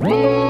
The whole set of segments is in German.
Whoa!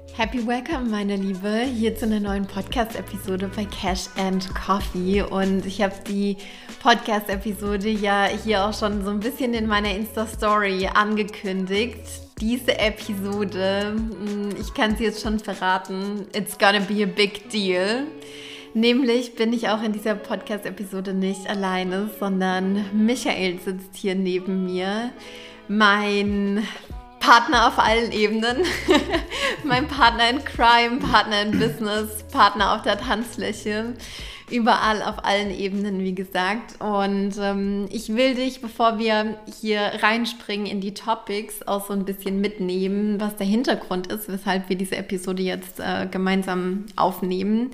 Happy Welcome, meine Liebe, hier zu einer neuen Podcast-Episode bei Cash and Coffee. Und ich habe die Podcast-Episode ja hier auch schon so ein bisschen in meiner Insta-Story angekündigt. Diese Episode, hm, ich kann sie jetzt schon verraten, it's gonna be a big deal. Nämlich bin ich auch in dieser Podcast-Episode nicht alleine, sondern Michael sitzt hier neben mir. Mein Partner auf allen Ebenen. mein Partner in Crime, Partner in Business, Partner auf der Tanzfläche. Überall auf allen Ebenen, wie gesagt. Und ähm, ich will dich, bevor wir hier reinspringen in die Topics, auch so ein bisschen mitnehmen, was der Hintergrund ist, weshalb wir diese Episode jetzt äh, gemeinsam aufnehmen.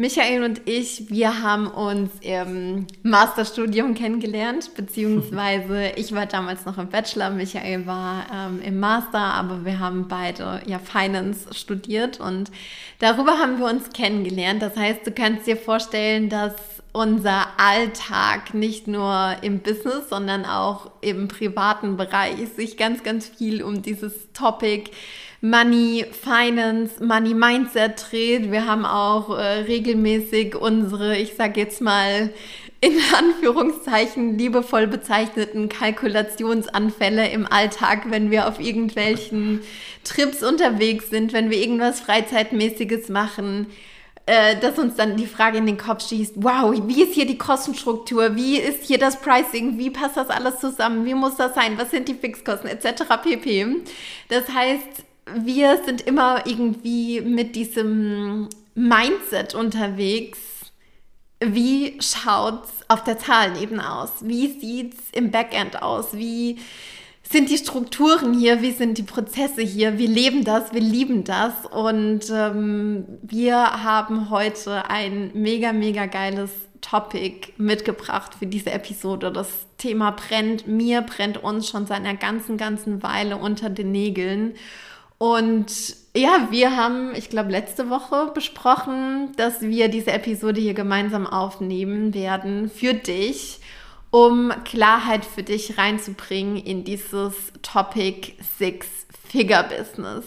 Michael und ich, wir haben uns im Masterstudium kennengelernt, beziehungsweise ich war damals noch im Bachelor, Michael war ähm, im Master, aber wir haben beide ja Finance studiert und darüber haben wir uns kennengelernt. Das heißt, du kannst dir vorstellen, dass unser Alltag nicht nur im Business, sondern auch im privaten Bereich sich ganz, ganz viel um dieses Topic Money Finance, Money Mindset dreht. Wir haben auch äh, regelmäßig unsere, ich sag jetzt mal, in Anführungszeichen liebevoll bezeichneten Kalkulationsanfälle im Alltag, wenn wir auf irgendwelchen Trips unterwegs sind, wenn wir irgendwas Freizeitmäßiges machen, dass uns dann die Frage in den Kopf schießt, wow, wie ist hier die Kostenstruktur, wie ist hier das Pricing, wie passt das alles zusammen, wie muss das sein, was sind die Fixkosten etc. pp. Das heißt, wir sind immer irgendwie mit diesem Mindset unterwegs. Wie schaut's auf der Zahlenebene aus? Wie sieht's im Backend aus? Wie sind die Strukturen hier? Wie sind die Prozesse hier? Wir leben das, wir lieben das und ähm, wir haben heute ein mega, mega geiles Topic mitgebracht für diese Episode. Das Thema brennt mir, brennt uns schon seit einer ganzen, ganzen Weile unter den Nägeln. Und ja, wir haben, ich glaube, letzte Woche besprochen, dass wir diese Episode hier gemeinsam aufnehmen werden für dich, um Klarheit für dich reinzubringen in dieses Topic Six-Figure-Business.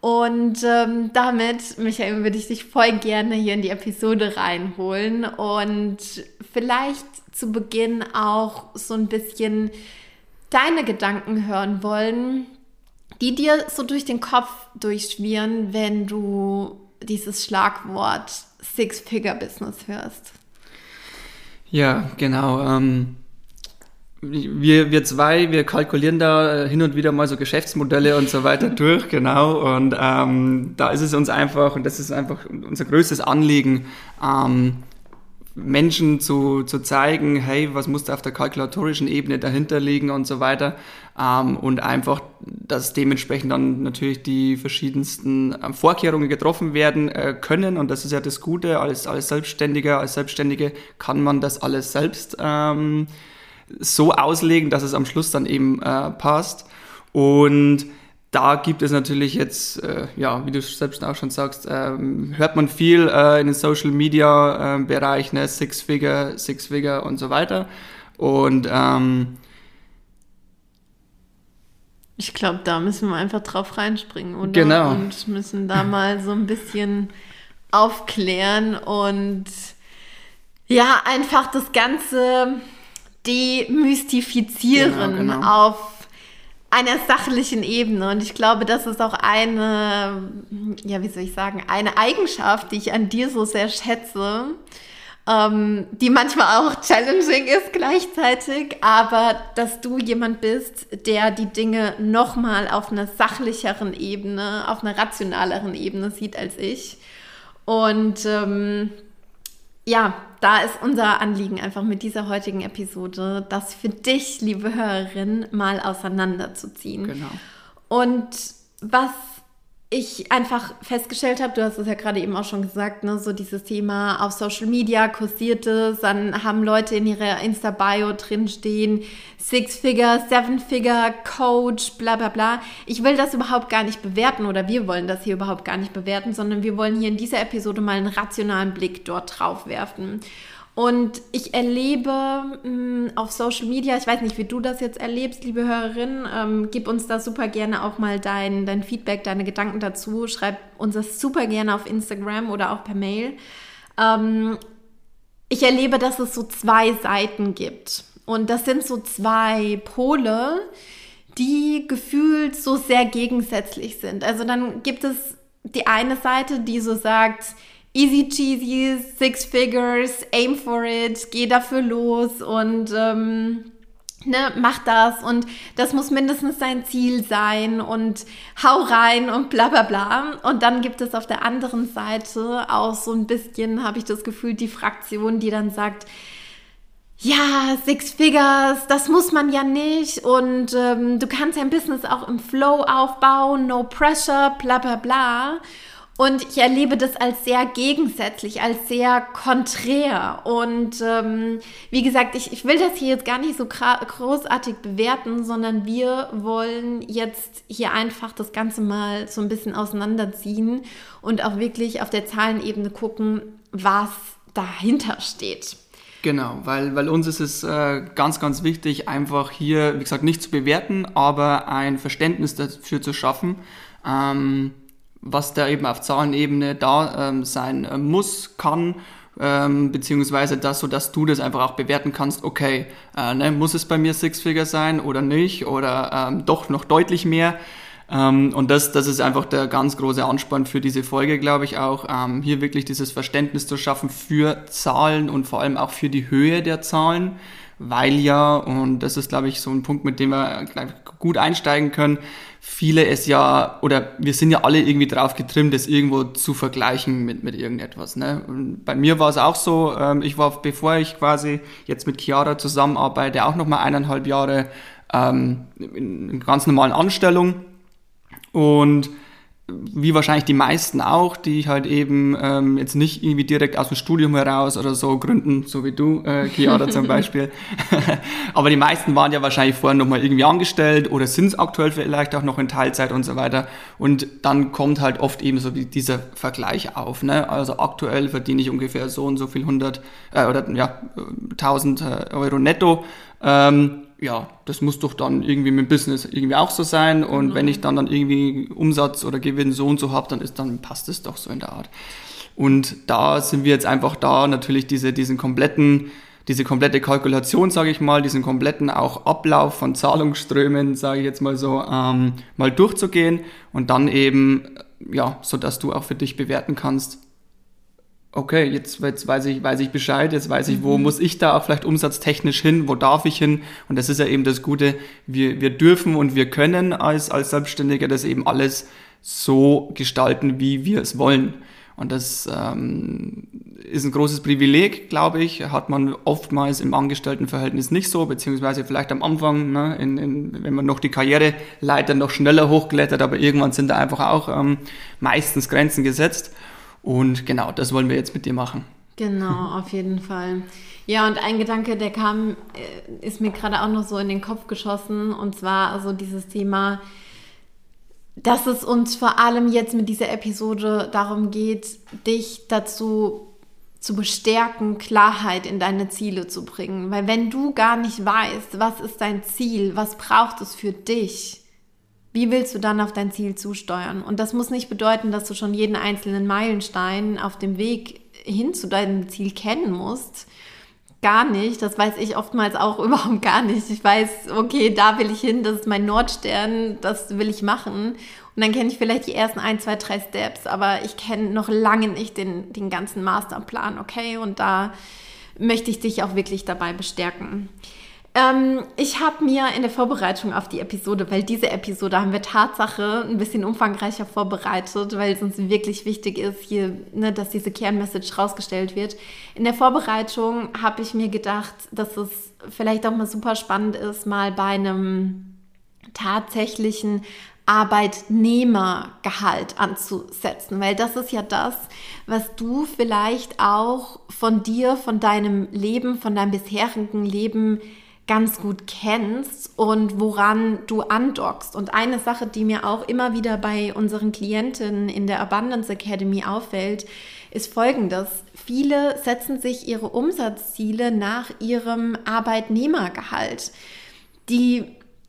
Und ähm, damit, Michael, würde ich dich voll gerne hier in die Episode reinholen und vielleicht zu Beginn auch so ein bisschen deine Gedanken hören wollen die dir so durch den Kopf durchschwirren, wenn du dieses Schlagwort Six-Figure-Business hörst? Ja, genau. Ähm, wir, wir zwei, wir kalkulieren da hin und wieder mal so Geschäftsmodelle und so weiter durch, genau. Und ähm, da ist es uns einfach, und das ist einfach unser größtes Anliegen, ähm, Menschen zu, zu zeigen, hey, was muss da auf der kalkulatorischen Ebene dahinter liegen und so weiter. Ähm, und einfach, dass dementsprechend dann natürlich die verschiedensten ähm, Vorkehrungen getroffen werden äh, können. Und das ist ja das Gute, als, als Selbstständiger, als Selbstständige kann man das alles selbst ähm, so auslegen, dass es am Schluss dann eben äh, passt. Und da gibt es natürlich jetzt, äh, ja, wie du selbst auch schon sagst, ähm, hört man viel äh, in den Social Media äh, Bereich, ne, Six Figure, Six Figure und so weiter. Und ähm, ich glaube, da müssen wir einfach drauf reinspringen, oder? Genau. Und müssen da mal so ein bisschen aufklären und ja, einfach das Ganze demystifizieren genau, genau. auf einer sachlichen Ebene. Und ich glaube, das ist auch eine, ja, wie soll ich sagen, eine Eigenschaft, die ich an dir so sehr schätze, ähm, die manchmal auch challenging ist gleichzeitig, aber dass du jemand bist, der die Dinge nochmal auf einer sachlicheren Ebene, auf einer rationaleren Ebene sieht als ich. Und ähm, ja, da ist unser Anliegen einfach mit dieser heutigen Episode, das für dich, liebe Hörerin, mal auseinanderzuziehen. Genau. Und was ich einfach festgestellt habe, du hast es ja gerade eben auch schon gesagt, ne, so dieses Thema auf Social Media kursiert es, dann haben Leute in ihrer Insta-Bio drinstehen, Six-Figure, Seven-Figure, Coach, bla bla bla. Ich will das überhaupt gar nicht bewerten oder wir wollen das hier überhaupt gar nicht bewerten, sondern wir wollen hier in dieser Episode mal einen rationalen Blick dort drauf werfen. Und ich erlebe mh, hm, auf Social Media, ich weiß nicht, wie du das jetzt erlebst, liebe Hörerin, ähm, gib uns da super gerne auch mal dein, dein Feedback, deine Gedanken dazu. Schreib uns das super gerne auf Instagram oder auch per Mail. Ähm, ich erlebe, dass es so zwei Seiten gibt. Und das sind so zwei Pole, die gefühlt so sehr gegensätzlich sind. Also dann gibt es die eine Seite, die so sagt, easy cheesy, six figures, aim for it, geh dafür los und ähm, ne, mach das und das muss mindestens dein Ziel sein und hau rein und bla bla bla. Und dann gibt es auf der anderen Seite auch so ein bisschen, habe ich das Gefühl, die Fraktion, die dann sagt, ja, Six Figures, das muss man ja nicht und ähm, du kannst dein Business auch im Flow aufbauen, no pressure, bla bla bla. Und ich erlebe das als sehr gegensätzlich, als sehr konträr. Und ähm, wie gesagt, ich, ich will das hier jetzt gar nicht so großartig bewerten, sondern wir wollen jetzt hier einfach das Ganze mal so ein bisschen auseinanderziehen und auch wirklich auf der Zahlenebene gucken, was dahinter steht. Genau, weil, weil uns ist es äh, ganz, ganz wichtig, einfach hier, wie gesagt, nicht zu bewerten, aber ein Verständnis dafür zu schaffen. Ähm, was da eben auf Zahlenebene da ähm, sein äh, muss, kann, ähm, beziehungsweise das, so dass du das einfach auch bewerten kannst, okay, äh, ne, muss es bei mir Six-Figure sein oder nicht oder ähm, doch noch deutlich mehr. Ähm, und das, das ist einfach der ganz große Anspann für diese Folge, glaube ich auch, ähm, hier wirklich dieses Verständnis zu schaffen für Zahlen und vor allem auch für die Höhe der Zahlen, weil ja, und das ist, glaube ich, so ein Punkt, mit dem wir gut einsteigen können, viele es ja, oder wir sind ja alle irgendwie drauf getrimmt, es irgendwo zu vergleichen mit, mit irgendetwas. Ne? Und bei mir war es auch so, ähm, ich war, bevor ich quasi jetzt mit Chiara zusammenarbeite, auch nochmal eineinhalb Jahre ähm, in, in ganz normalen Anstellung. Und wie wahrscheinlich die meisten auch, die halt eben ähm, jetzt nicht irgendwie direkt aus dem Studium heraus oder so gründen, so wie du, äh, Chiara zum Beispiel. Aber die meisten waren ja wahrscheinlich vorher nochmal irgendwie angestellt oder sind es aktuell vielleicht auch noch in Teilzeit und so weiter. Und dann kommt halt oft eben so dieser Vergleich auf. Ne? Also aktuell verdiene ich ungefähr so und so viel 100 äh, oder ja 1000 äh, Euro netto. Ähm, ja, das muss doch dann irgendwie mit dem Business irgendwie auch so sein. Und mhm. wenn ich dann dann irgendwie Umsatz oder Gewinn so und so habe, dann ist, dann passt es doch so in der Art. Und da sind wir jetzt einfach da, natürlich diese, diesen kompletten, diese komplette Kalkulation, sage ich mal, diesen kompletten auch Ablauf von Zahlungsströmen, sage ich jetzt mal so, ähm, mal durchzugehen und dann eben, ja, so dass du auch für dich bewerten kannst, okay, jetzt, jetzt weiß, ich, weiß ich Bescheid, jetzt weiß ich, wo mhm. muss ich da auch vielleicht umsatztechnisch hin, wo darf ich hin? Und das ist ja eben das Gute, wir, wir dürfen und wir können als, als Selbstständiger das eben alles so gestalten, wie wir es wollen. Und das ähm, ist ein großes Privileg, glaube ich, hat man oftmals im Angestelltenverhältnis nicht so, beziehungsweise vielleicht am Anfang, ne, in, in, wenn man noch die Karriereleiter noch schneller hochklettert, aber irgendwann sind da einfach auch ähm, meistens Grenzen gesetzt. Und genau, das wollen wir jetzt mit dir machen. Genau, auf jeden Fall. Ja, und ein Gedanke, der kam, äh, ist mir gerade auch noch so in den Kopf geschossen, und zwar also dieses Thema, dass es uns vor allem jetzt mit dieser Episode darum geht, dich dazu zu bestärken, Klarheit in deine Ziele zu bringen. Weil wenn du gar nicht weißt, was ist dein Ziel, was braucht es für dich, wie willst du dann auf dein Ziel zusteuern? Und das muss nicht bedeuten, dass du schon jeden einzelnen Meilenstein auf dem Weg hin zu deinem Ziel kennen musst. Gar nicht. Das weiß ich oftmals auch überhaupt gar nicht. Ich weiß, okay, da will ich hin, das ist mein Nordstern, das will ich machen. Und dann kenne ich vielleicht die ersten ein, zwei, drei Steps, aber ich kenne noch lange nicht den, den ganzen Masterplan, okay? Und da möchte ich dich auch wirklich dabei bestärken. Ähm, ich habe mir in der Vorbereitung auf die Episode, weil diese Episode haben wir Tatsache ein bisschen umfangreicher vorbereitet, weil es uns wirklich wichtig ist, hier, ne, dass diese Kernmessage rausgestellt wird. In der Vorbereitung habe ich mir gedacht, dass es vielleicht auch mal super spannend ist, mal bei einem tatsächlichen Arbeitnehmergehalt anzusetzen, weil das ist ja das, was du vielleicht auch von dir, von deinem Leben, von deinem bisherigen Leben ganz gut kennst und woran du andockst. Und eine Sache, die mir auch immer wieder bei unseren Klientinnen in der Abundance Academy auffällt, ist folgendes. Viele setzen sich ihre Umsatzziele nach ihrem Arbeitnehmergehalt. Die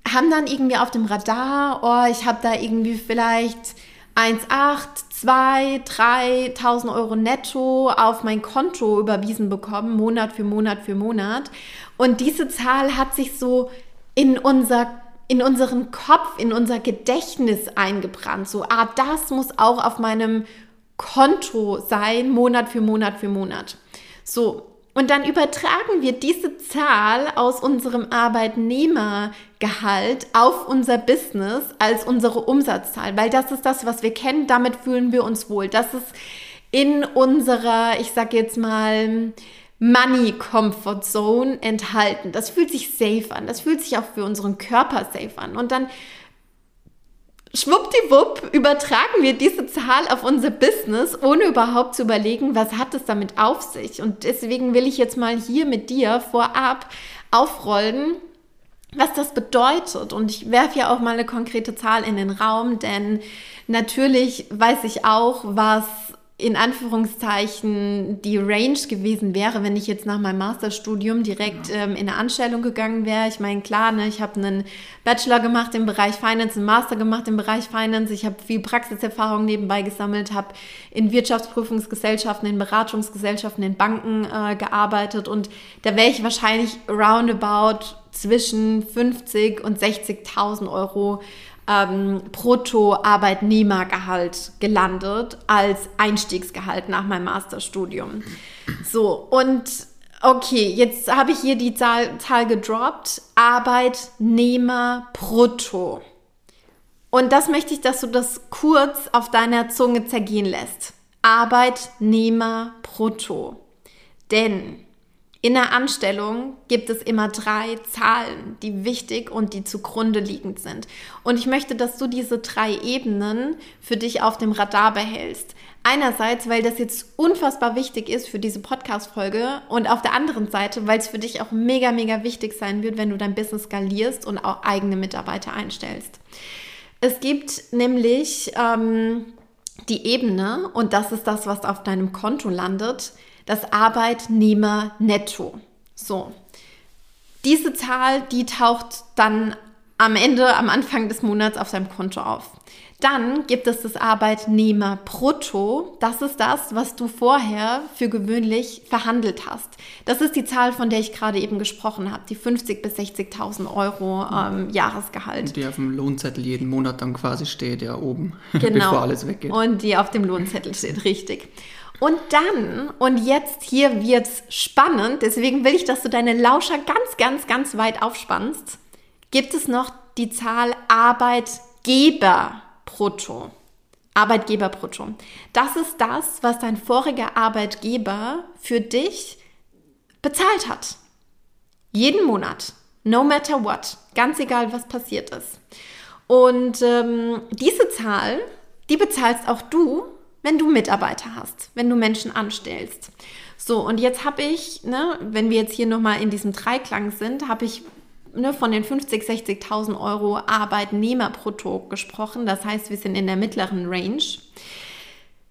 haben dann irgendwie auf dem Radar, oh, ich habe da irgendwie vielleicht 1,8, 2, 3.000 Euro netto auf mein Konto überwiesen bekommen, Monat für Monat für Monat. Und diese Zahl hat sich so in unser in unseren Kopf, in unser Gedächtnis eingebrannt. So, ah, das muss auch auf meinem Konto sein, Monat für Monat für Monat. So, und dann übertragen wir diese Zahl aus unserem Arbeitnehmergehalt auf unser Business als unsere Umsatzzahl, weil das ist das, was wir kennen, damit fühlen wir uns wohl. Das ist in unserer, ich sag jetzt mal, Money Comfort Zone enthalten. Das fühlt sich safe an. Das fühlt sich auch für unseren Körper safe an. Und dann schwuppdiwupp übertragen wir diese Zahl auf unser Business, ohne überhaupt zu überlegen, was hat es damit auf sich. Und deswegen will ich jetzt mal hier mit dir vorab aufrollen, was das bedeutet. Und ich werfe ja auch mal eine konkrete Zahl in den Raum, denn natürlich weiß ich auch, was in Anführungszeichen die Range gewesen wäre, wenn ich jetzt nach meinem Masterstudium direkt ja. ähm, in eine Anstellung gegangen wäre. Ich meine, klar, ne, ich habe einen Bachelor gemacht im Bereich Finance, einen Master gemacht im Bereich Finance. Ich habe viel Praxiserfahrung nebenbei gesammelt, habe in Wirtschaftsprüfungsgesellschaften, in Beratungsgesellschaften, in Banken äh, gearbeitet und da wäre ich wahrscheinlich roundabout zwischen 50 und 60.000 Euro ähm, Brutto-Arbeitnehmergehalt gelandet als Einstiegsgehalt nach meinem Masterstudium. So, und okay, jetzt habe ich hier die Zahl, Zahl gedroppt. Arbeitnehmer brutto. Und das möchte ich, dass du das kurz auf deiner Zunge zergehen lässt. Arbeitnehmer brutto. Denn in der Anstellung gibt es immer drei Zahlen, die wichtig und die zugrunde liegend sind. Und ich möchte, dass du diese drei Ebenen für dich auf dem Radar behältst. Einerseits, weil das jetzt unfassbar wichtig ist für diese Podcast-Folge und auf der anderen Seite, weil es für dich auch mega, mega wichtig sein wird, wenn du dein Business skalierst und auch eigene Mitarbeiter einstellst. Es gibt nämlich ähm, die Ebene, und das ist das, was auf deinem Konto landet, das Arbeitnehmer-Netto. So. Diese Zahl, die taucht dann am Ende, am Anfang des Monats auf deinem Konto auf. Dann gibt es das Arbeitnehmer-Brutto. Das ist das, was du vorher für gewöhnlich verhandelt hast. Das ist die Zahl, von der ich gerade eben gesprochen habe, die 50.000 bis 60.000 Euro ähm, Jahresgehalt. Und die auf dem Lohnzettel jeden Monat dann quasi steht, ja oben, genau. bevor alles weggeht. Und die auf dem Lohnzettel steht, richtig. Und dann, und jetzt hier wird's spannend, deswegen will ich, dass du deine Lauscher ganz, ganz, ganz weit aufspannst, gibt es noch die Zahl Arbeitgeber brutto. Arbeitgeber brutto. Das ist das, was dein voriger Arbeitgeber für dich bezahlt hat. Jeden Monat. No matter what. Ganz egal, was passiert ist. Und ähm, diese Zahl, die bezahlst auch du wenn du Mitarbeiter hast, wenn du Menschen anstellst. So, und jetzt habe ich, ne, wenn wir jetzt hier nochmal in diesem Dreiklang sind, habe ich ne, von den 50.000, 60.000 Euro Arbeitnehmerbrutto gesprochen. Das heißt, wir sind in der mittleren Range.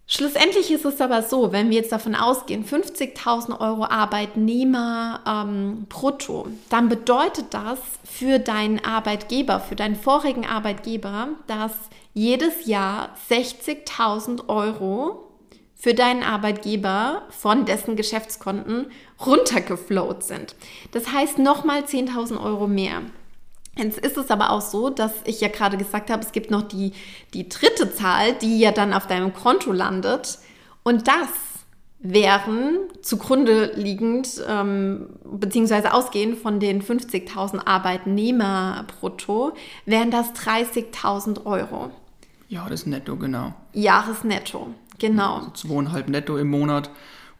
Schlussendlich ist es aber so, wenn wir jetzt davon ausgehen, 50.000 Euro Arbeitnehmer ähm, brutto, dann bedeutet das für deinen Arbeitgeber, für deinen vorigen Arbeitgeber, dass jedes Jahr 60.000 Euro für deinen Arbeitgeber von dessen Geschäftskonten runtergeflowt sind. Das heißt nochmal 10.000 Euro mehr. Jetzt ist es aber auch so, dass ich ja gerade gesagt habe, es gibt noch die, die dritte Zahl, die ja dann auf deinem Konto landet. Und das wären zugrunde liegend ähm, beziehungsweise ausgehend von den 50.000 Arbeitnehmer brutto, wären das 30.000 Euro. Jahresnetto, genau. Jahresnetto, genau. Also zweieinhalb netto im Monat.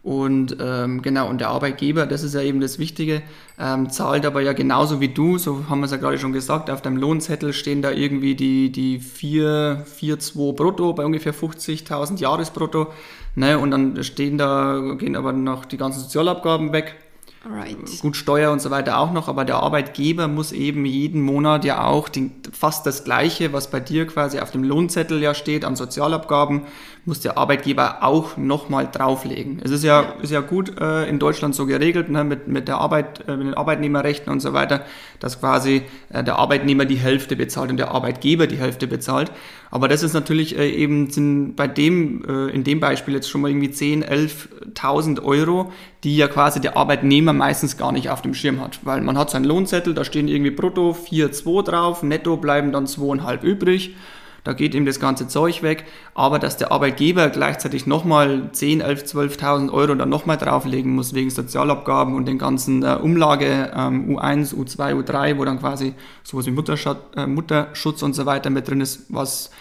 Und ähm, genau, und der Arbeitgeber, das ist ja eben das Wichtige, ähm, zahlt aber ja genauso wie du, so haben wir es ja gerade schon gesagt, auf deinem Lohnzettel stehen da irgendwie die, die 4, 4, 2 brutto bei ungefähr 50.000 Jahresbrutto. Ne? Und dann stehen da, gehen aber noch die ganzen Sozialabgaben weg. Right. Gut, Steuer und so weiter auch noch, aber der Arbeitgeber muss eben jeden Monat ja auch den, fast das Gleiche, was bei dir quasi auf dem Lohnzettel ja steht an Sozialabgaben, muss der Arbeitgeber auch nochmal drauflegen. Es ist ja, ist ja gut äh, in Deutschland so geregelt, ne, mit, mit der Arbeit, äh, mit den Arbeitnehmerrechten und so weiter, dass quasi äh, der Arbeitnehmer die Hälfte bezahlt und der Arbeitgeber die Hälfte bezahlt. Aber das ist natürlich äh, eben sind bei dem, äh, in dem Beispiel jetzt schon mal irgendwie 10, 11.000 Euro, die ja quasi der Arbeitnehmer meistens gar nicht auf dem Schirm hat. Weil man hat seinen Lohnzettel, da stehen irgendwie brutto 4,2 drauf, netto bleiben dann 2,5 übrig. Da geht ihm das ganze Zeug weg. Aber dass der Arbeitgeber gleichzeitig nochmal 10, 11, 12.000 Euro dann nochmal drauflegen muss wegen Sozialabgaben und den ganzen äh, Umlage ähm, U1, U2, U3, wo dann quasi sowas wie Mutterschutz, äh, Mutterschutz und so weiter mit drin ist, was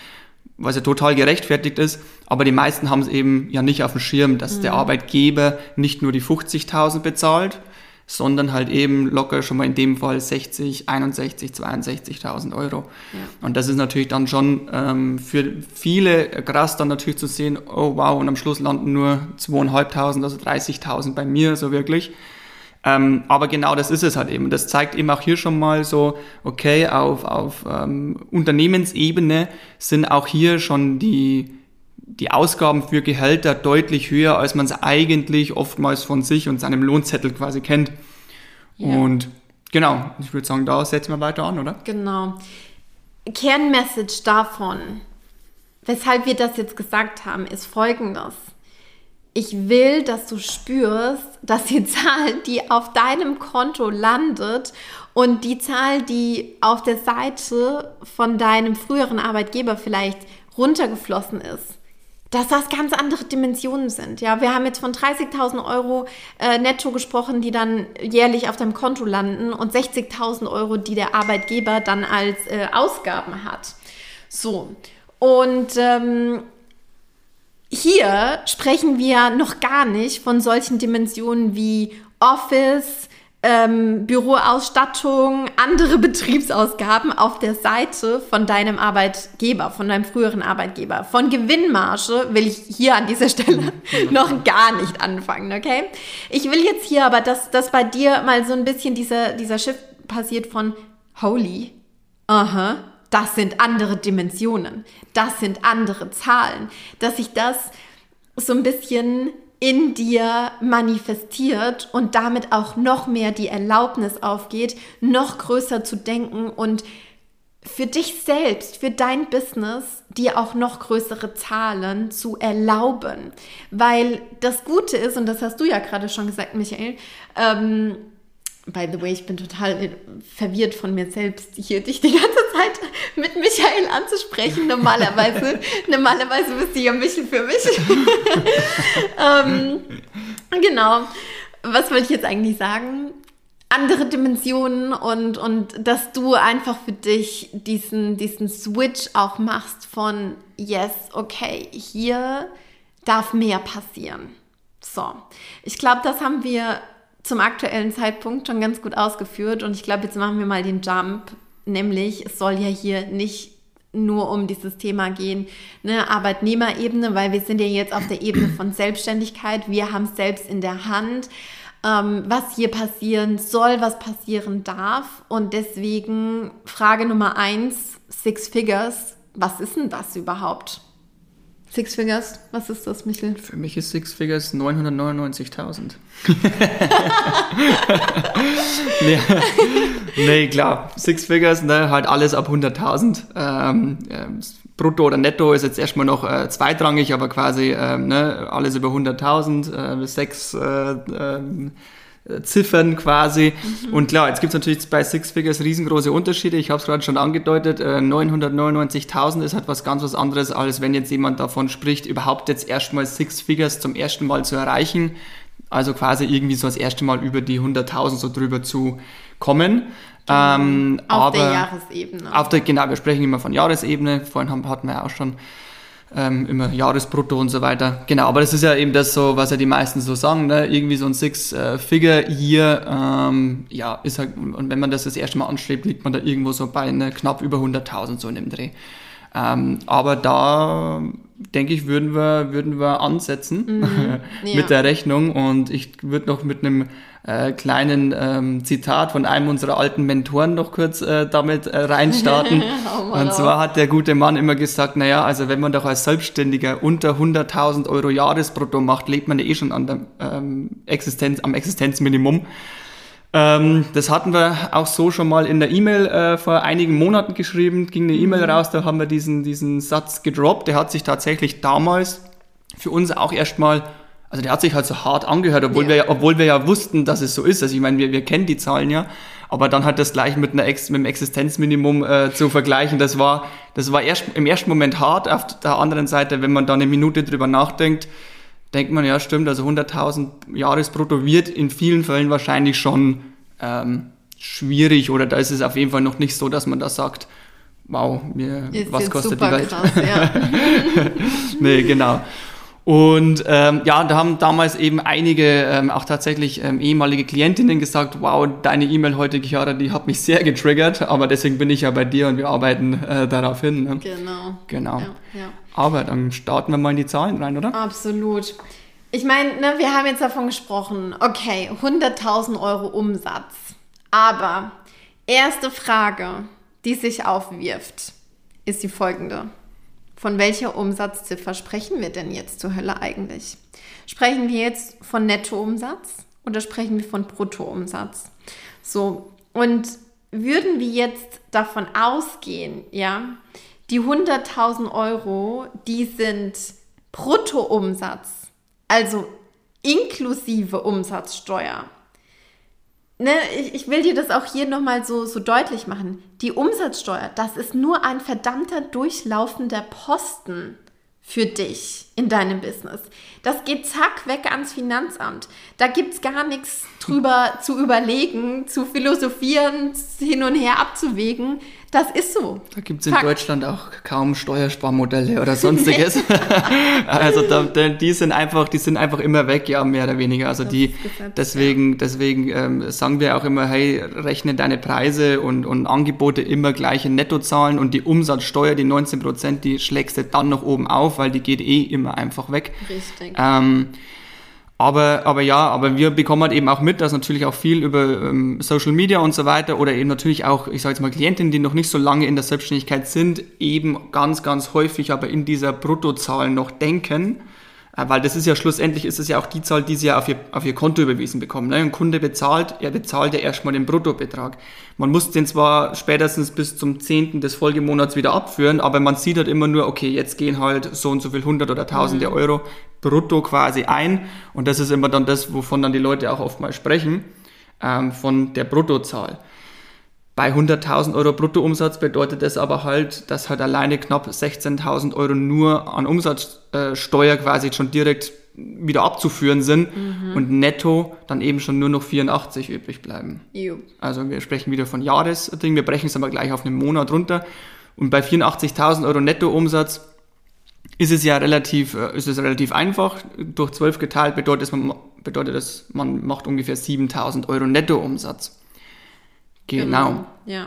was ja total gerechtfertigt ist, aber die meisten haben es eben ja nicht auf dem Schirm, dass mhm. der Arbeitgeber nicht nur die 50.000 bezahlt, sondern halt eben locker schon mal in dem Fall 60, 61, 62.000 Euro. Ja. Und das ist natürlich dann schon ähm, für viele krass dann natürlich zu sehen, oh wow, und am Schluss landen nur 2.500, also 30.000 bei mir so wirklich. Ähm, aber genau das ist es halt eben. Das zeigt eben auch hier schon mal so, okay, auf, auf ähm, Unternehmensebene sind auch hier schon die, die Ausgaben für Gehälter deutlich höher, als man es eigentlich oftmals von sich und seinem Lohnzettel quasi kennt. Ja. Und genau, ich würde sagen, da setzen wir weiter an, oder? Genau. Kernmessage davon, weshalb wir das jetzt gesagt haben, ist folgendes ich will, dass du spürst, dass die Zahl, die auf deinem Konto landet und die Zahl, die auf der Seite von deinem früheren Arbeitgeber vielleicht runtergeflossen ist, dass das ganz andere Dimensionen sind. Ja, wir haben jetzt von 30.000 Euro äh, netto gesprochen, die dann jährlich auf deinem Konto landen und 60.000 Euro, die der Arbeitgeber dann als äh, Ausgaben hat. So. Und ähm, hier sprechen wir noch gar nicht von solchen Dimensionen wie Office, ähm, Büroausstattung, andere Betriebsausgaben auf der Seite von deinem Arbeitgeber, von deinem früheren Arbeitgeber. Von Gewinnmarge will ich hier an dieser Stelle noch gar nicht anfangen, okay? Ich will jetzt hier aber, dass, dass bei dir mal so ein bisschen dieser, dieser Shift passiert von holy, aha, das sind andere Dimensionen, das sind andere Zahlen, dass sich das so ein bisschen in dir manifestiert und damit auch noch mehr die Erlaubnis aufgeht, noch größer zu denken und für dich selbst, für dein Business, dir auch noch größere Zahlen zu erlauben. Weil das Gute ist, und das hast du ja gerade schon gesagt, Michael, ähm, By the way, ich bin total verwirrt von mir selbst, hier dich die ganze Zeit mit Michael anzusprechen. Normalerweise, normalerweise bist du ja Michel für mich. ähm, genau. Was wollte ich jetzt eigentlich sagen? Andere Dimensionen und, und dass du einfach für dich diesen, diesen Switch auch machst von, yes, okay, hier darf mehr passieren. So, ich glaube, das haben wir zum aktuellen Zeitpunkt schon ganz gut ausgeführt. Und ich glaube, jetzt machen wir mal den Jump, nämlich es soll ja hier nicht nur um dieses Thema gehen, ne, Arbeitnehmerebene, weil wir sind ja jetzt auf der Ebene von Selbstständigkeit, wir haben es selbst in der Hand, ähm, was hier passieren soll, was passieren darf. Und deswegen Frage Nummer eins, Six Figures, was ist denn das überhaupt? Six Figures, was ist das, Michel? Für mich ist Six Figures 999.000. nee, nee, klar. Six Figures, ne, halt alles ab 100.000. Ähm, äh, Brutto oder Netto ist jetzt erstmal noch äh, zweitrangig, aber quasi ähm, ne, alles über 100.000, äh, sechs, äh, ähm, äh, Ziffern quasi. Mhm. Und klar, jetzt gibt es natürlich bei Six Figures riesengroße Unterschiede. Ich habe es gerade schon angedeutet, äh, 999.000 ist halt was ganz was anderes, als wenn jetzt jemand davon spricht, überhaupt jetzt erstmal Six Figures zum ersten Mal zu erreichen. Also quasi irgendwie so das erste Mal über die 100.000 so drüber zu kommen. Genau. Ähm, auf aber der Jahresebene. Auf der, genau, wir sprechen immer von Jahresebene. Vorhin haben, hatten wir ja auch schon ähm, immer Jahresbrutto und so weiter. Genau, aber das ist ja eben das so, was ja die meisten so sagen, ne? irgendwie so ein Six-Figure-Year, ähm, ja, ist halt, und wenn man das das erste Mal anstrebt, liegt man da irgendwo so bei ne, knapp über 100.000 so in dem Dreh. Ähm, aber da denke ich, würden wir, würden wir ansetzen mhm, ja. mit der Rechnung und ich würde noch mit einem äh, kleinen ähm, Zitat von einem unserer alten Mentoren noch kurz äh, damit äh, reinstarten. oh und zwar hat der gute Mann immer gesagt, naja, also wenn man doch als Selbstständiger unter 100.000 Euro Jahresbrutto macht, lebt man ja eh schon an der ähm, Existenz, am Existenzminimum. Ähm, das hatten wir auch so schon mal in der E-Mail äh, vor einigen Monaten geschrieben, ging eine E-Mail mhm. raus, da haben wir diesen, diesen Satz gedroppt. Der hat sich tatsächlich damals für uns auch erstmal, also der hat sich halt so hart angehört, obwohl, ja. wir, ja, obwohl wir ja wussten, dass es so ist. Also ich meine, wir, wir kennen die Zahlen ja, aber dann halt das gleich mit, einer Ex, mit einem Existenzminimum äh, zu vergleichen, das war, das war erst, im ersten Moment hart. Auf der anderen Seite, wenn man da eine Minute drüber nachdenkt, denkt man, ja stimmt, also 100.000 Jahresbrutto wird in vielen Fällen wahrscheinlich schon ähm, schwierig oder da ist es auf jeden Fall noch nicht so, dass man da sagt, wow, mir, was kostet die Welt? Krass, ja. nee, genau. Und ähm, ja, da haben damals eben einige, ähm, auch tatsächlich ähm, ehemalige Klientinnen gesagt, wow, deine E-Mail heute, Chiara, die hat mich sehr getriggert, aber deswegen bin ich ja bei dir und wir arbeiten äh, darauf hin. Ne? Genau. Genau. Ja, ja. Aber dann starten wir mal in die Zahlen rein, oder? Absolut. Ich meine, ne, wir haben jetzt davon gesprochen, okay, 100.000 Euro Umsatz. Aber erste Frage, die sich aufwirft, ist die folgende. Von welcher Umsatzziffer sprechen wir denn jetzt zur Hölle eigentlich? Sprechen wir jetzt von Nettoumsatz oder sprechen wir von Bruttoumsatz? So, und würden wir jetzt davon ausgehen, ja, die 100.000 Euro, die sind Bruttoumsatz, also inklusive Umsatzsteuer ne, ich, ich, will dir das auch hier nochmal so, so deutlich machen. Die Umsatzsteuer, das ist nur ein verdammter durchlaufender Posten für dich in deinem Business. Das geht zack weg ans Finanzamt. Da gibt es gar nichts drüber zu überlegen, zu philosophieren, hin und her abzuwägen. Das ist so. Da gibt es in Fakt. Deutschland auch kaum Steuersparmodelle oder sonstiges. also da, die sind einfach, die sind einfach immer weg, ja, mehr oder weniger. Also das die, deswegen, deswegen ähm, sagen wir auch immer, hey, rechne deine Preise und, und Angebote immer gleiche Nettozahlen und die Umsatzsteuer, die 19 Prozent, die schlägst du dann noch oben auf, weil die geht eh immer einfach weg. Richtig. Ähm, aber, aber ja, aber wir bekommen halt eben auch mit, dass natürlich auch viel über ähm, Social Media und so weiter oder eben natürlich auch, ich sage jetzt mal, Klientinnen, die noch nicht so lange in der Selbstständigkeit sind, eben ganz, ganz häufig aber in dieser Bruttozahl noch denken. Äh, weil das ist ja schlussendlich ist es ja auch die Zahl, die sie ja auf ihr, auf ihr Konto überwiesen bekommen. Ne? Ein Kunde bezahlt, er bezahlt ja erstmal den Bruttobetrag. Man muss den zwar spätestens bis zum 10. des Folgemonats wieder abführen, aber man sieht halt immer nur, okay, jetzt gehen halt so und so viel hundert oder tausende mhm. Euro brutto quasi ein. Und das ist immer dann das, wovon dann die Leute auch oft mal sprechen, ähm, von der Bruttozahl. Bei 100.000 Euro Bruttoumsatz bedeutet das aber halt, dass halt alleine knapp 16.000 Euro nur an Umsatzsteuer quasi schon direkt wieder abzuführen sind mhm. und netto dann eben schon nur noch 84 übrig bleiben. Juh. Also wir sprechen wieder von Jahresding, wir brechen es aber gleich auf einen Monat runter und bei 84.000 Euro Nettoumsatz ist es ja relativ, äh, ist es relativ einfach. Durch 12 geteilt bedeutet es, man, bedeutet es, man macht ungefähr 7.000 Euro Nettoumsatz. Genau. genau. Ja.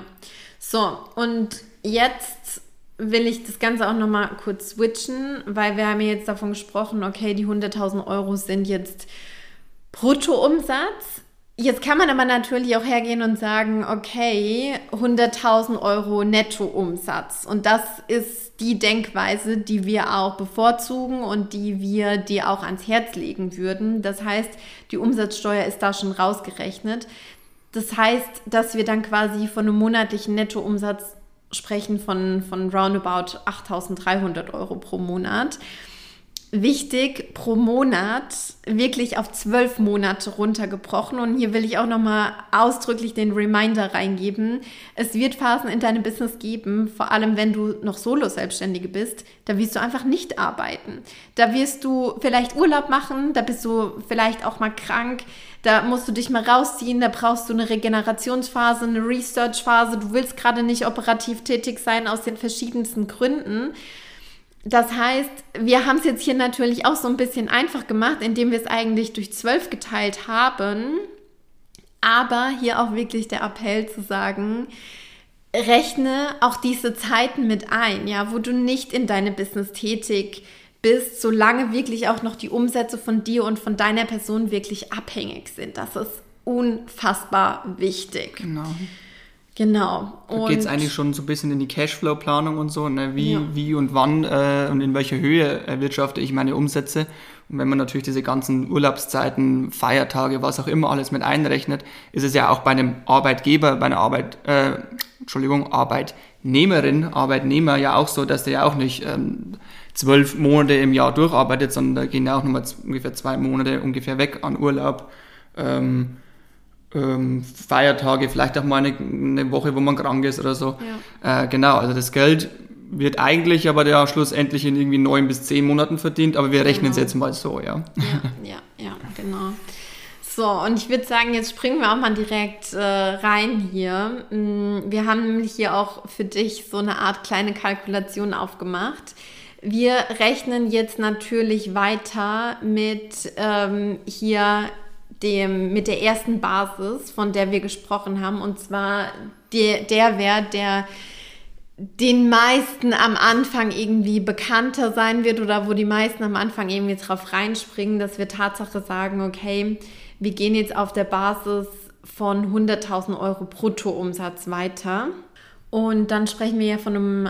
So, und jetzt will ich das Ganze auch nochmal kurz switchen, weil wir haben ja jetzt davon gesprochen, okay, die 100.000 Euro sind jetzt Bruttoumsatz. Jetzt kann man aber natürlich auch hergehen und sagen, okay, 100.000 Euro Nettoumsatz. Und das ist die Denkweise, die wir auch bevorzugen und die wir dir auch ans Herz legen würden. Das heißt, die Umsatzsteuer ist da schon rausgerechnet. Das heißt, dass wir dann quasi von einem monatlichen Nettoumsatz sprechen von, von roundabout 8.300 Euro pro Monat. wichtig pro Monat wirklich auf zwölf Monate runtergebrochen. Und hier will ich auch nochmal ausdrücklich den Reminder reingeben. Es wird Phasen in deinem Business geben, vor allem wenn du noch Solo-Selbstständige bist, da wirst du einfach nicht arbeiten. Da wirst du vielleicht Urlaub machen, da bist du vielleicht auch mal krank, da musst du dich mal rausziehen, da brauchst du eine Regenerationsphase, eine Research-Phase. Du willst gerade nicht operativ tätig sein aus den verschiedensten Gründen. Das heißt, wir haben es jetzt hier natürlich auch so ein bisschen einfach gemacht, indem wir es eigentlich durch zwölf geteilt haben. Aber hier auch wirklich der Appell zu sagen, rechne auch diese Zeiten mit ein, ja, wo du nicht in deinem Business tätig bist, solange wirklich auch noch die Umsätze von dir und von deiner Person wirklich abhängig sind. Das ist unfassbar wichtig. Genau. Genau. Da geht es eigentlich schon so ein bisschen in die Cashflow-Planung und so, ne? wie, ja. wie und wann äh, und in welcher Höhe erwirtschafte ich meine Umsätze. Und wenn man natürlich diese ganzen Urlaubszeiten, Feiertage, was auch immer alles mit einrechnet, ist es ja auch bei einem Arbeitgeber, bei einer Arbeit, äh, Entschuldigung, Arbeitnehmerin, Arbeitnehmer ja auch so, dass der ja auch nicht ähm, zwölf Monate im Jahr durcharbeitet, sondern da gehen ja auch nochmal ungefähr zwei Monate ungefähr weg an Urlaub. Ähm, ähm, Feiertage, vielleicht auch mal eine, eine, Woche, wo man krank ist oder so. Ja. Äh, genau, also das Geld wird eigentlich aber ja schlussendlich in irgendwie neun bis zehn Monaten verdient, aber wir rechnen es genau. jetzt mal so, ja. Ja, ja, ja, genau. So, und ich würde sagen, jetzt springen wir auch mal direkt äh, rein hier. Mm, wir haben nämlich hier auch für dich so eine Art kleine Kalkulation aufgemacht. Wir rechnen jetzt natürlich weiter mit ähm, hier dem, mit der ersten Basis, von der wir gesprochen haben, und zwar der, der Wert, der den meisten am Anfang irgendwie bekannter sein wird oder wo die meisten am Anfang irgendwie drauf reinspringen, dass wir Tatsache sagen, okay, wir gehen jetzt auf der Basis von 100.000 Euro Bruttoumsatz weiter. Und dann sprechen wir ja von einem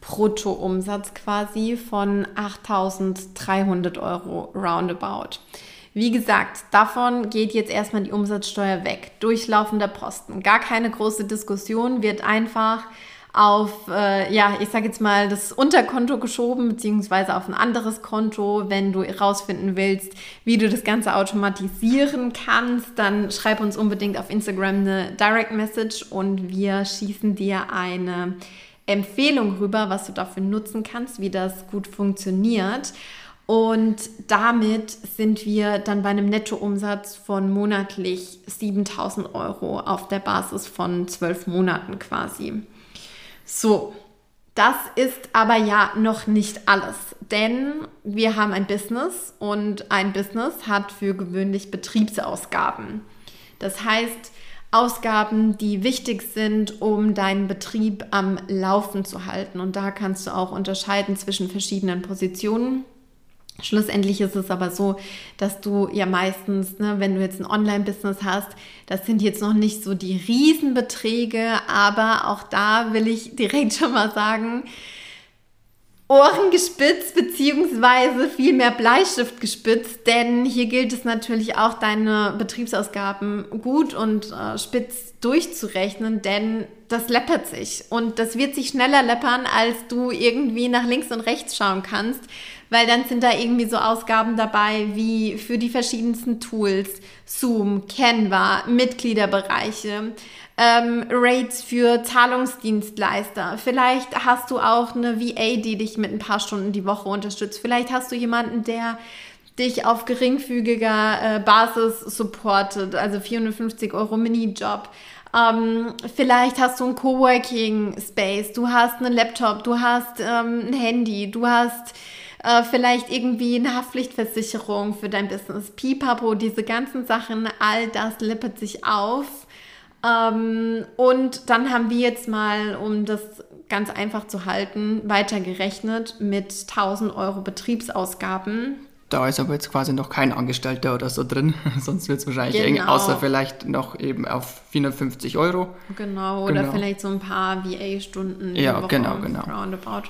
Monatsbruttoumsatz quasi von 8.300 Euro roundabout. Wie gesagt, davon geht jetzt erstmal die Umsatzsteuer weg. Durchlaufender Posten. Gar keine große Diskussion, wird einfach auf, äh, ja, ich sage jetzt mal, das Unterkonto geschoben, beziehungsweise auf ein anderes Konto. Wenn du herausfinden willst, wie du das Ganze automatisieren kannst, dann schreib uns unbedingt auf Instagram eine Direct Message und wir schießen dir eine Empfehlung rüber, was du dafür nutzen kannst, wie das gut funktioniert. Und damit sind wir dann bei einem Nettoumsatz von monatlich 7000 Euro auf der Basis von zwölf Monaten quasi. So, das ist aber ja noch nicht alles, denn wir haben ein Business und ein Business hat für gewöhnlich Betriebsausgaben. Das heißt, Ausgaben, die wichtig sind, um deinen Betrieb am Laufen zu halten. Und da kannst du auch unterscheiden zwischen verschiedenen Positionen. Schlussendlich ist es aber so, dass du ja meistens, ne, wenn du jetzt ein Online-Business hast, das sind jetzt noch nicht so die Riesenbeträge, aber auch da will ich direkt schon mal sagen, Ohren gespitzt beziehungsweise viel mehr Bleistift gespitzt, denn hier gilt es natürlich auch, deine Betriebsausgaben gut und äh, spitz durchzurechnen, denn das läppert sich und das wird sich schneller läppern, als du irgendwie nach links und rechts schauen kannst, weil dann sind da irgendwie so Ausgaben dabei wie für die verschiedensten Tools, Zoom, Canva, Mitgliederbereiche, ähm, Rates für Zahlungsdienstleister. Vielleicht hast du auch eine VA, die dich mit ein paar Stunden die Woche unterstützt. Vielleicht hast du jemanden, der dich auf geringfügiger äh, Basis supportet, also 450 Euro Minijob. Ähm, vielleicht hast du einen Coworking Space, du hast einen Laptop, du hast ähm, ein Handy, du hast äh, vielleicht irgendwie eine Haftpflichtversicherung für dein Business, Pipapo, diese ganzen Sachen, all das lippert sich auf. Ähm, und dann haben wir jetzt mal, um das ganz einfach zu halten, weitergerechnet mit 1000 Euro Betriebsausgaben. Da ist aber jetzt quasi noch kein Angestellter oder so drin, sonst wird es wahrscheinlich genau. eng, außer vielleicht noch eben auf 450 Euro. Genau, oder genau. vielleicht so ein paar VA-Stunden. Ja, genau, genau. Roundabout.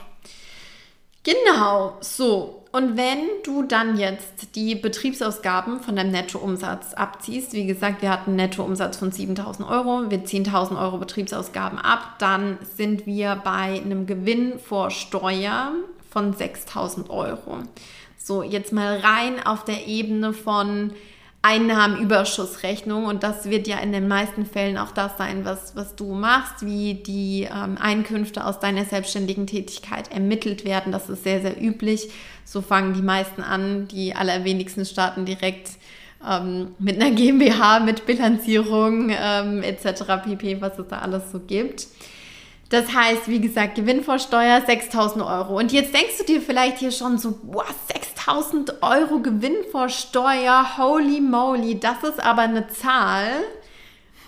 Genau, so. Und wenn du dann jetzt die Betriebsausgaben von deinem Nettoumsatz abziehst, wie gesagt, wir hatten einen Nettoumsatz von 7000 Euro, wir ziehen 1000 Euro Betriebsausgaben ab, dann sind wir bei einem Gewinn vor Steuer von 6000 Euro. So, jetzt mal rein auf der Ebene von Einnahmenüberschussrechnung und das wird ja in den meisten Fällen auch das sein, was, was du machst, wie die ähm, Einkünfte aus deiner selbstständigen Tätigkeit ermittelt werden. Das ist sehr, sehr üblich. So fangen die meisten an. Die allerwenigsten starten direkt ähm, mit einer GmbH, mit Bilanzierung ähm, etc. pp, was es da alles so gibt. Das heißt, wie gesagt, Gewinnvorsteuer 6000 Euro. Und jetzt denkst du dir vielleicht hier schon so, boah, 6000 Euro Gewinnvorsteuer, holy moly, das ist aber eine Zahl.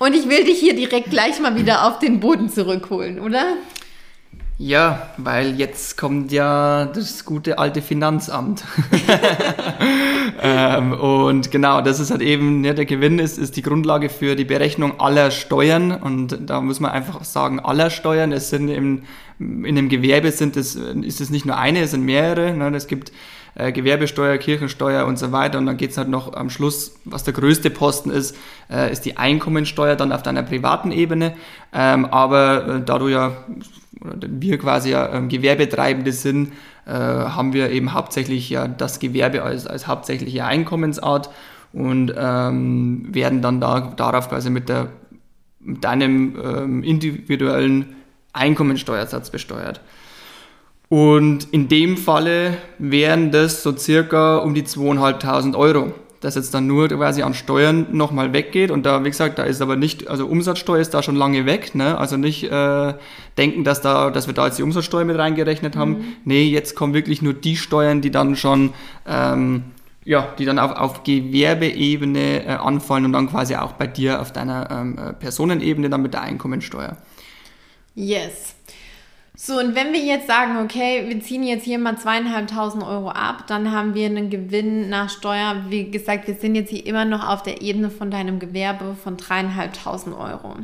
Und ich will dich hier direkt gleich mal wieder auf den Boden zurückholen, oder? Ja, weil jetzt kommt ja das gute alte Finanzamt. ähm, und genau, das ist halt eben, ja, der Gewinn ist, ist die Grundlage für die Berechnung aller Steuern. Und da muss man einfach sagen, aller Steuern. Es sind im, in dem Gewerbe sind es, ist es nicht nur eine, es sind mehrere. Ne? Es gibt äh, Gewerbesteuer, Kirchensteuer und so weiter. Und dann geht's halt noch am Schluss, was der größte Posten ist, äh, ist die Einkommensteuer dann auf deiner privaten Ebene. Ähm, aber äh, da du ja oder wir quasi ja ähm, Gewerbetreibende sind, äh, haben wir eben hauptsächlich ja das Gewerbe als, als hauptsächliche Einkommensart und ähm, werden dann da, darauf quasi mit, der, mit einem ähm, individuellen Einkommensteuersatz besteuert. Und in dem Falle wären das so circa um die 2.500 Euro das jetzt dann nur quasi an Steuern nochmal weggeht. Und da, wie gesagt, da ist aber nicht, also Umsatzsteuer ist da schon lange weg, ne? Also nicht äh, denken, dass da, dass wir da jetzt die Umsatzsteuer mit reingerechnet haben. Mhm. Nee, jetzt kommen wirklich nur die Steuern, die dann schon ähm, ja, die dann auf, auf Gewerbeebene äh, anfallen und dann quasi auch bei dir auf deiner ähm, äh, Personenebene dann mit der Einkommensteuer. Yes. So, und wenn wir jetzt sagen, okay, wir ziehen jetzt hier mal zweieinhalbtausend Euro ab, dann haben wir einen Gewinn nach Steuer. Wie gesagt, wir sind jetzt hier immer noch auf der Ebene von deinem Gewerbe von dreieinhalbtausend Euro.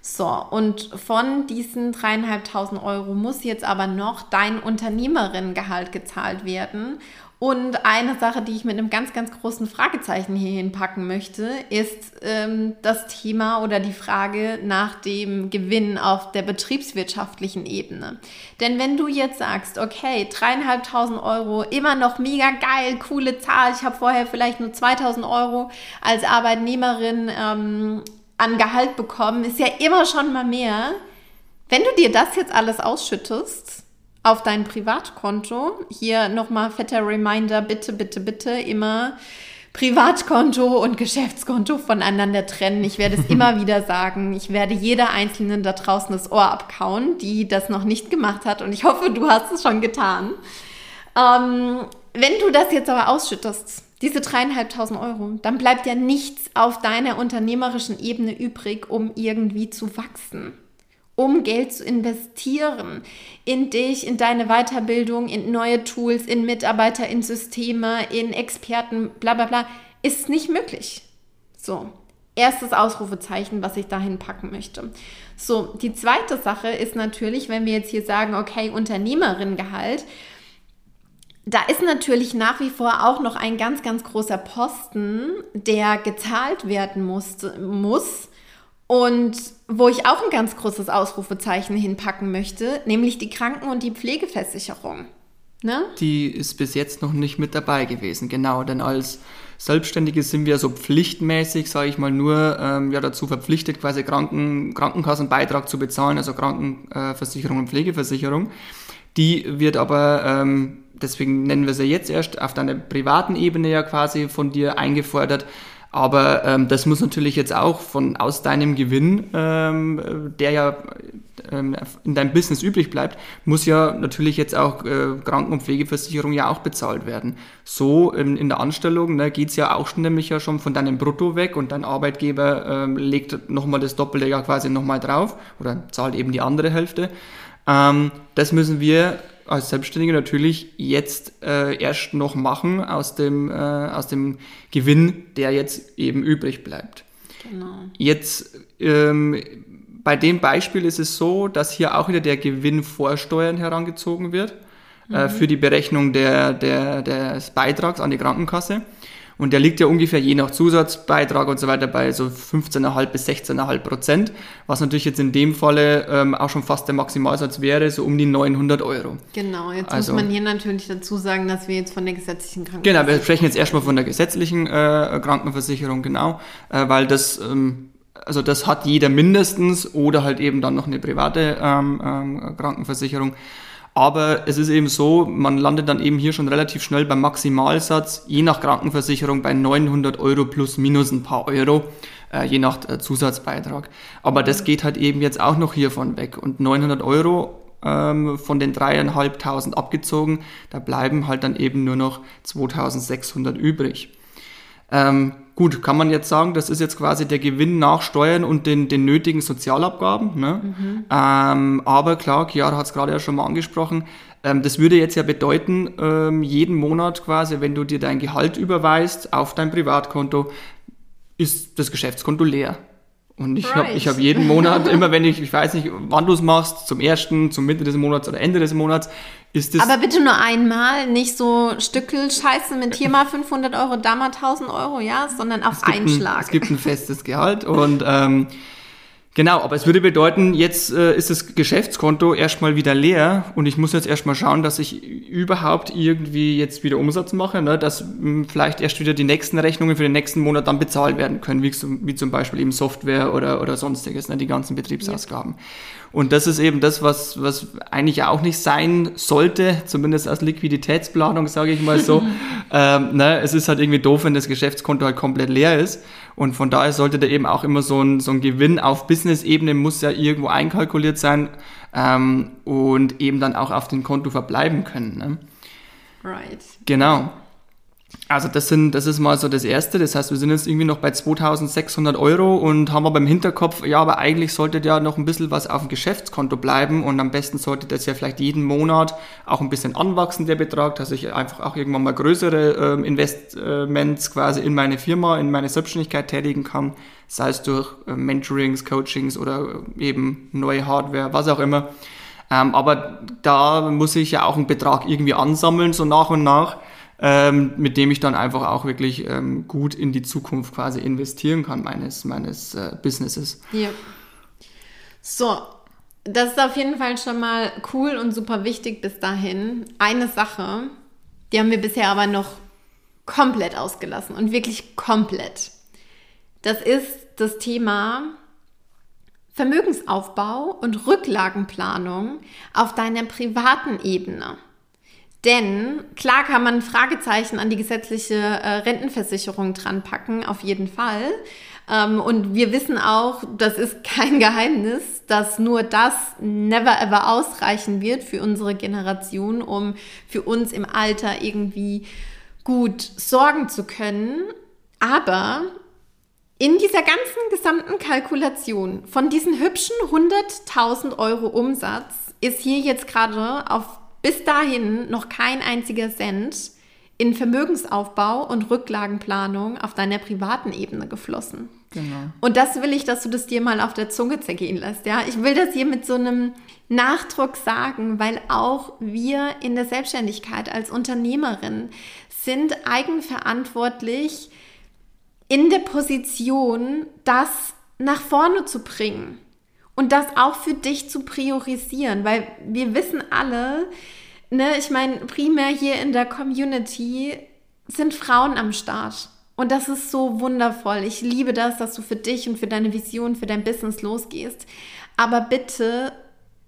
So, und von diesen dreieinhalbtausend Euro muss jetzt aber noch dein Unternehmerinnengehalt gezahlt werden. Und eine Sache, die ich mit einem ganz, ganz großen Fragezeichen hier hinpacken möchte, ist ähm, das Thema oder die Frage nach dem Gewinn auf der betriebswirtschaftlichen Ebene. Denn wenn du jetzt sagst, okay, dreieinhalbtausend Euro, immer noch mega geil, coole Zahl, ich habe vorher vielleicht nur 2000 Euro als Arbeitnehmerin ähm, an Gehalt bekommen, ist ja immer schon mal mehr. Wenn du dir das jetzt alles ausschüttest, auf dein Privatkonto. Hier nochmal fetter Reminder, bitte, bitte, bitte immer Privatkonto und Geschäftskonto voneinander trennen. Ich werde es immer wieder sagen. Ich werde jeder Einzelnen da draußen das Ohr abkauen, die das noch nicht gemacht hat. Und ich hoffe, du hast es schon getan. Ähm, wenn du das jetzt aber ausschüttest, diese dreieinhalbtausend Euro, dann bleibt ja nichts auf deiner unternehmerischen Ebene übrig, um irgendwie zu wachsen um Geld zu investieren in dich, in deine Weiterbildung, in neue Tools, in Mitarbeiter, in Systeme, in Experten, bla bla bla, ist nicht möglich. So, erstes Ausrufezeichen, was ich dahin packen möchte. So, die zweite Sache ist natürlich, wenn wir jetzt hier sagen, okay, Unternehmerin-Gehalt, da ist natürlich nach wie vor auch noch ein ganz, ganz großer Posten, der gezahlt werden muss, muss und wo ich auch ein ganz großes Ausrufezeichen hinpacken möchte, nämlich die Kranken- und die Pflegeversicherung. Ne? Die ist bis jetzt noch nicht mit dabei gewesen, genau. Denn als Selbstständige sind wir so pflichtmäßig, sage ich mal, nur ähm, ja, dazu verpflichtet, quasi Kranken, Krankenkassenbeitrag zu bezahlen, also Krankenversicherung und Pflegeversicherung. Die wird aber, ähm, deswegen nennen wir sie jetzt erst, auf deiner privaten Ebene ja quasi von dir eingefordert, aber ähm, das muss natürlich jetzt auch von aus deinem Gewinn, ähm, der ja ähm, in deinem Business übrig bleibt, muss ja natürlich jetzt auch äh, Kranken- und Pflegeversicherung ja auch bezahlt werden. So in, in der Anstellung ne, geht ja auch schon, nämlich ja schon von deinem Brutto weg und dein Arbeitgeber ähm, legt nochmal das Doppelte ja quasi nochmal drauf oder zahlt eben die andere Hälfte. Ähm, das müssen wir als Selbstständige natürlich jetzt äh, erst noch machen aus dem, äh, aus dem Gewinn, der jetzt eben übrig bleibt. Genau. Jetzt ähm, bei dem Beispiel ist es so, dass hier auch wieder der Gewinn vor Steuern herangezogen wird äh, mhm. äh, für die Berechnung der, der, des Beitrags an die Krankenkasse. Und der liegt ja ungefähr je nach Zusatzbeitrag und so weiter bei so 15,5 bis 16,5 Prozent, was natürlich jetzt in dem Falle ähm, auch schon fast der Maximalsatz wäre, so um die 900 Euro. Genau, jetzt also, muss man hier natürlich dazu sagen, dass wir jetzt von der gesetzlichen Krankenversicherung... Genau, wir sprechen jetzt erstmal von der gesetzlichen äh, Krankenversicherung, genau, äh, weil das... Ähm, also das hat jeder mindestens oder halt eben dann noch eine private ähm, ähm, Krankenversicherung. Aber es ist eben so, man landet dann eben hier schon relativ schnell beim Maximalsatz, je nach Krankenversicherung bei 900 Euro plus minus ein paar Euro, äh, je nach äh, Zusatzbeitrag. Aber das geht halt eben jetzt auch noch hiervon weg. Und 900 Euro ähm, von den dreieinhalbtausend abgezogen, da bleiben halt dann eben nur noch 2600 übrig. Ähm, gut, kann man jetzt sagen, das ist jetzt quasi der Gewinn nach Steuern und den, den nötigen Sozialabgaben. Ne? Mhm. Ähm, aber klar, Chiara hat es gerade ja schon mal angesprochen, ähm, das würde jetzt ja bedeuten, ähm, jeden Monat quasi, wenn du dir dein Gehalt überweist auf dein Privatkonto, ist das Geschäftskonto leer. Und ich habe ich hab jeden Monat, immer wenn ich, ich weiß nicht, wann du es machst, zum ersten, zum Mitte des Monats oder Ende des Monats, ist es. Aber bitte nur einmal, nicht so Stückel Scheiße mit hier mal 500 Euro, da mal 1000 Euro, ja, sondern auf einen Schlag. es gibt ein festes Gehalt und ähm, Genau, aber es würde bedeuten, jetzt äh, ist das Geschäftskonto erstmal wieder leer und ich muss jetzt erstmal schauen, dass ich überhaupt irgendwie jetzt wieder Umsatz mache, ne, dass mh, hm, vielleicht erst wieder die nächsten Rechnungen für den nächsten Monat dann bezahlt werden können, wie, wie zum Beispiel eben Software oder, oder sonstiges, ne, die ganzen Betriebsausgaben. Ja. Und das ist eben das, was, was eigentlich auch nicht sein sollte, zumindest als Liquiditätsplanung, sage ich mal so. ähm, ne, es ist halt irgendwie doof, wenn das Geschäftskonto halt komplett leer ist. Und von daher sollte da eben auch immer so ein, so ein Gewinn auf Business-Ebene muss ja irgendwo einkalkuliert sein ähm, und eben dann auch auf dem Konto verbleiben können. Ne? Right. Genau. Also das sind, das ist mal so das Erste. Das heißt, wir sind jetzt irgendwie noch bei 2600 Euro und haben aber im Hinterkopf, ja, aber eigentlich sollte ja noch ein bisschen was auf dem Geschäftskonto bleiben und am besten sollte das ja vielleicht jeden Monat auch ein bisschen anwachsen, der Betrag, dass ich einfach auch irgendwann mal größere ähm, Investments quasi in meine Firma, in meine Selbstständigkeit tätigen kann, sei es durch äh, Mentorings, Coachings oder eben neue Hardware, was auch immer. Ähm, aber da muss ich ja auch einen Betrag irgendwie ansammeln, so nach und nach ähm, mit dem ich dann einfach auch wirklich ähm, gut in die Zukunft quasi investieren kann meines, meines äh, Businesses. Ja. So, das ist auf jeden Fall schon mal cool und super wichtig bis dahin. Eine Sache, die haben wir bisher aber noch komplett ausgelassen und wirklich komplett. Das ist das Thema Vermögensaufbau und Rücklagenplanung auf deiner privaten Ebene. Denn klar kann man Fragezeichen an die gesetzliche äh, Rentenversicherung dran packen, auf jeden Fall. Ähm, und wir wissen auch, das ist kein Geheimnis, dass nur das never ever ausreichen wird für unsere Generation, um für uns im Alter irgendwie gut sorgen zu können. Aber in dieser ganzen gesamten Kalkulation von diesen hübschen 100.000 Euro Umsatz ist hier jetzt gerade auf bis dahin noch kein einziger Cent in Vermögensaufbau und Rücklagenplanung auf deiner privaten Ebene geflossen. Genau. Und das will ich, dass du das dir mal auf der Zunge zergehen lässt. Ja, ich will das hier mit so einem Nachdruck sagen, weil auch wir in der Selbstständigkeit als Unternehmerin sind eigenverantwortlich in der Position, das nach vorne zu bringen und das auch für dich zu priorisieren, weil wir wissen alle, ne, ich meine, primär hier in der Community sind Frauen am Start. Und das ist so wundervoll. Ich liebe das, dass du für dich und für deine Vision, für dein Business losgehst. Aber bitte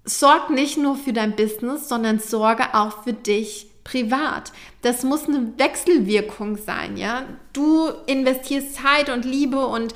sorg nicht nur für dein Business, sondern sorge auch für dich privat. Das muss eine Wechselwirkung sein, ja? Du investierst Zeit und Liebe und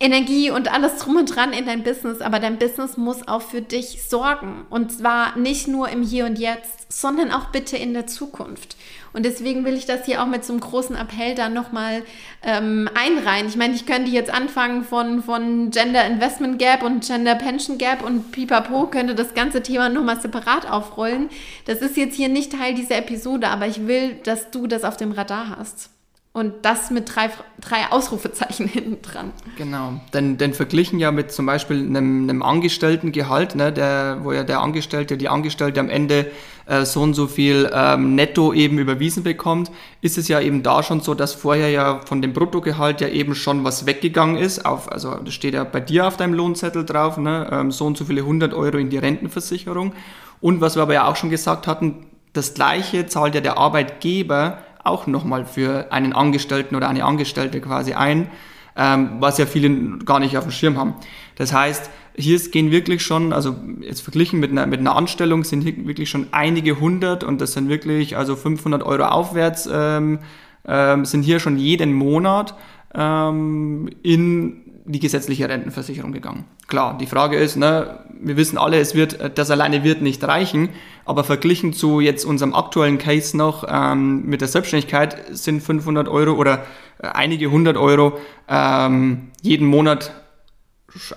Energie und alles drum und dran in dein Business, aber dein Business muss auch für dich sorgen. Und zwar nicht nur im Hier und Jetzt, sondern auch bitte in der Zukunft. Und deswegen will ich das hier auch mit so einem großen Appell dann nochmal ähm, einreihen. Ich meine, ich könnte jetzt anfangen von, von Gender Investment Gap und Gender Pension Gap und pipapo, könnte das ganze Thema nochmal separat aufrollen. Das ist jetzt hier nicht Teil dieser Episode, aber ich will, dass du das auf dem Radar hast. Und das mit drei, drei Ausrufezeichen hinten dran. Genau. Denn, denn verglichen ja mit zum Beispiel einem, einem Angestelltengehalt, ne, der, wo ja der Angestellte, die Angestellte am Ende äh, so und so viel ähm, netto eben überwiesen bekommt, ist es ja eben da schon so, dass vorher ja von dem Bruttogehalt ja eben schon was weggegangen ist. Auf, also das steht ja bei dir auf deinem Lohnzettel drauf, ne, ähm, so und so viele 100 Euro in die Rentenversicherung. Und was wir aber ja auch schon gesagt hatten, das gleiche zahlt ja der Arbeitgeber auch nochmal für einen Angestellten oder eine Angestellte quasi ein, ähm, was ja viele gar nicht auf dem Schirm haben. Das heißt, hier gehen wirklich schon, also jetzt verglichen mit einer, mit einer Anstellung sind hier wirklich schon einige hundert und das sind wirklich also 500 Euro aufwärts ähm, ähm, sind hier schon jeden Monat ähm, in die gesetzliche Rentenversicherung gegangen. Klar, die Frage ist, ne, wir wissen alle, es wird, das alleine wird nicht reichen, aber verglichen zu jetzt unserem aktuellen Case noch ähm, mit der Selbstständigkeit sind 500 Euro oder äh, einige hundert Euro ähm, jeden Monat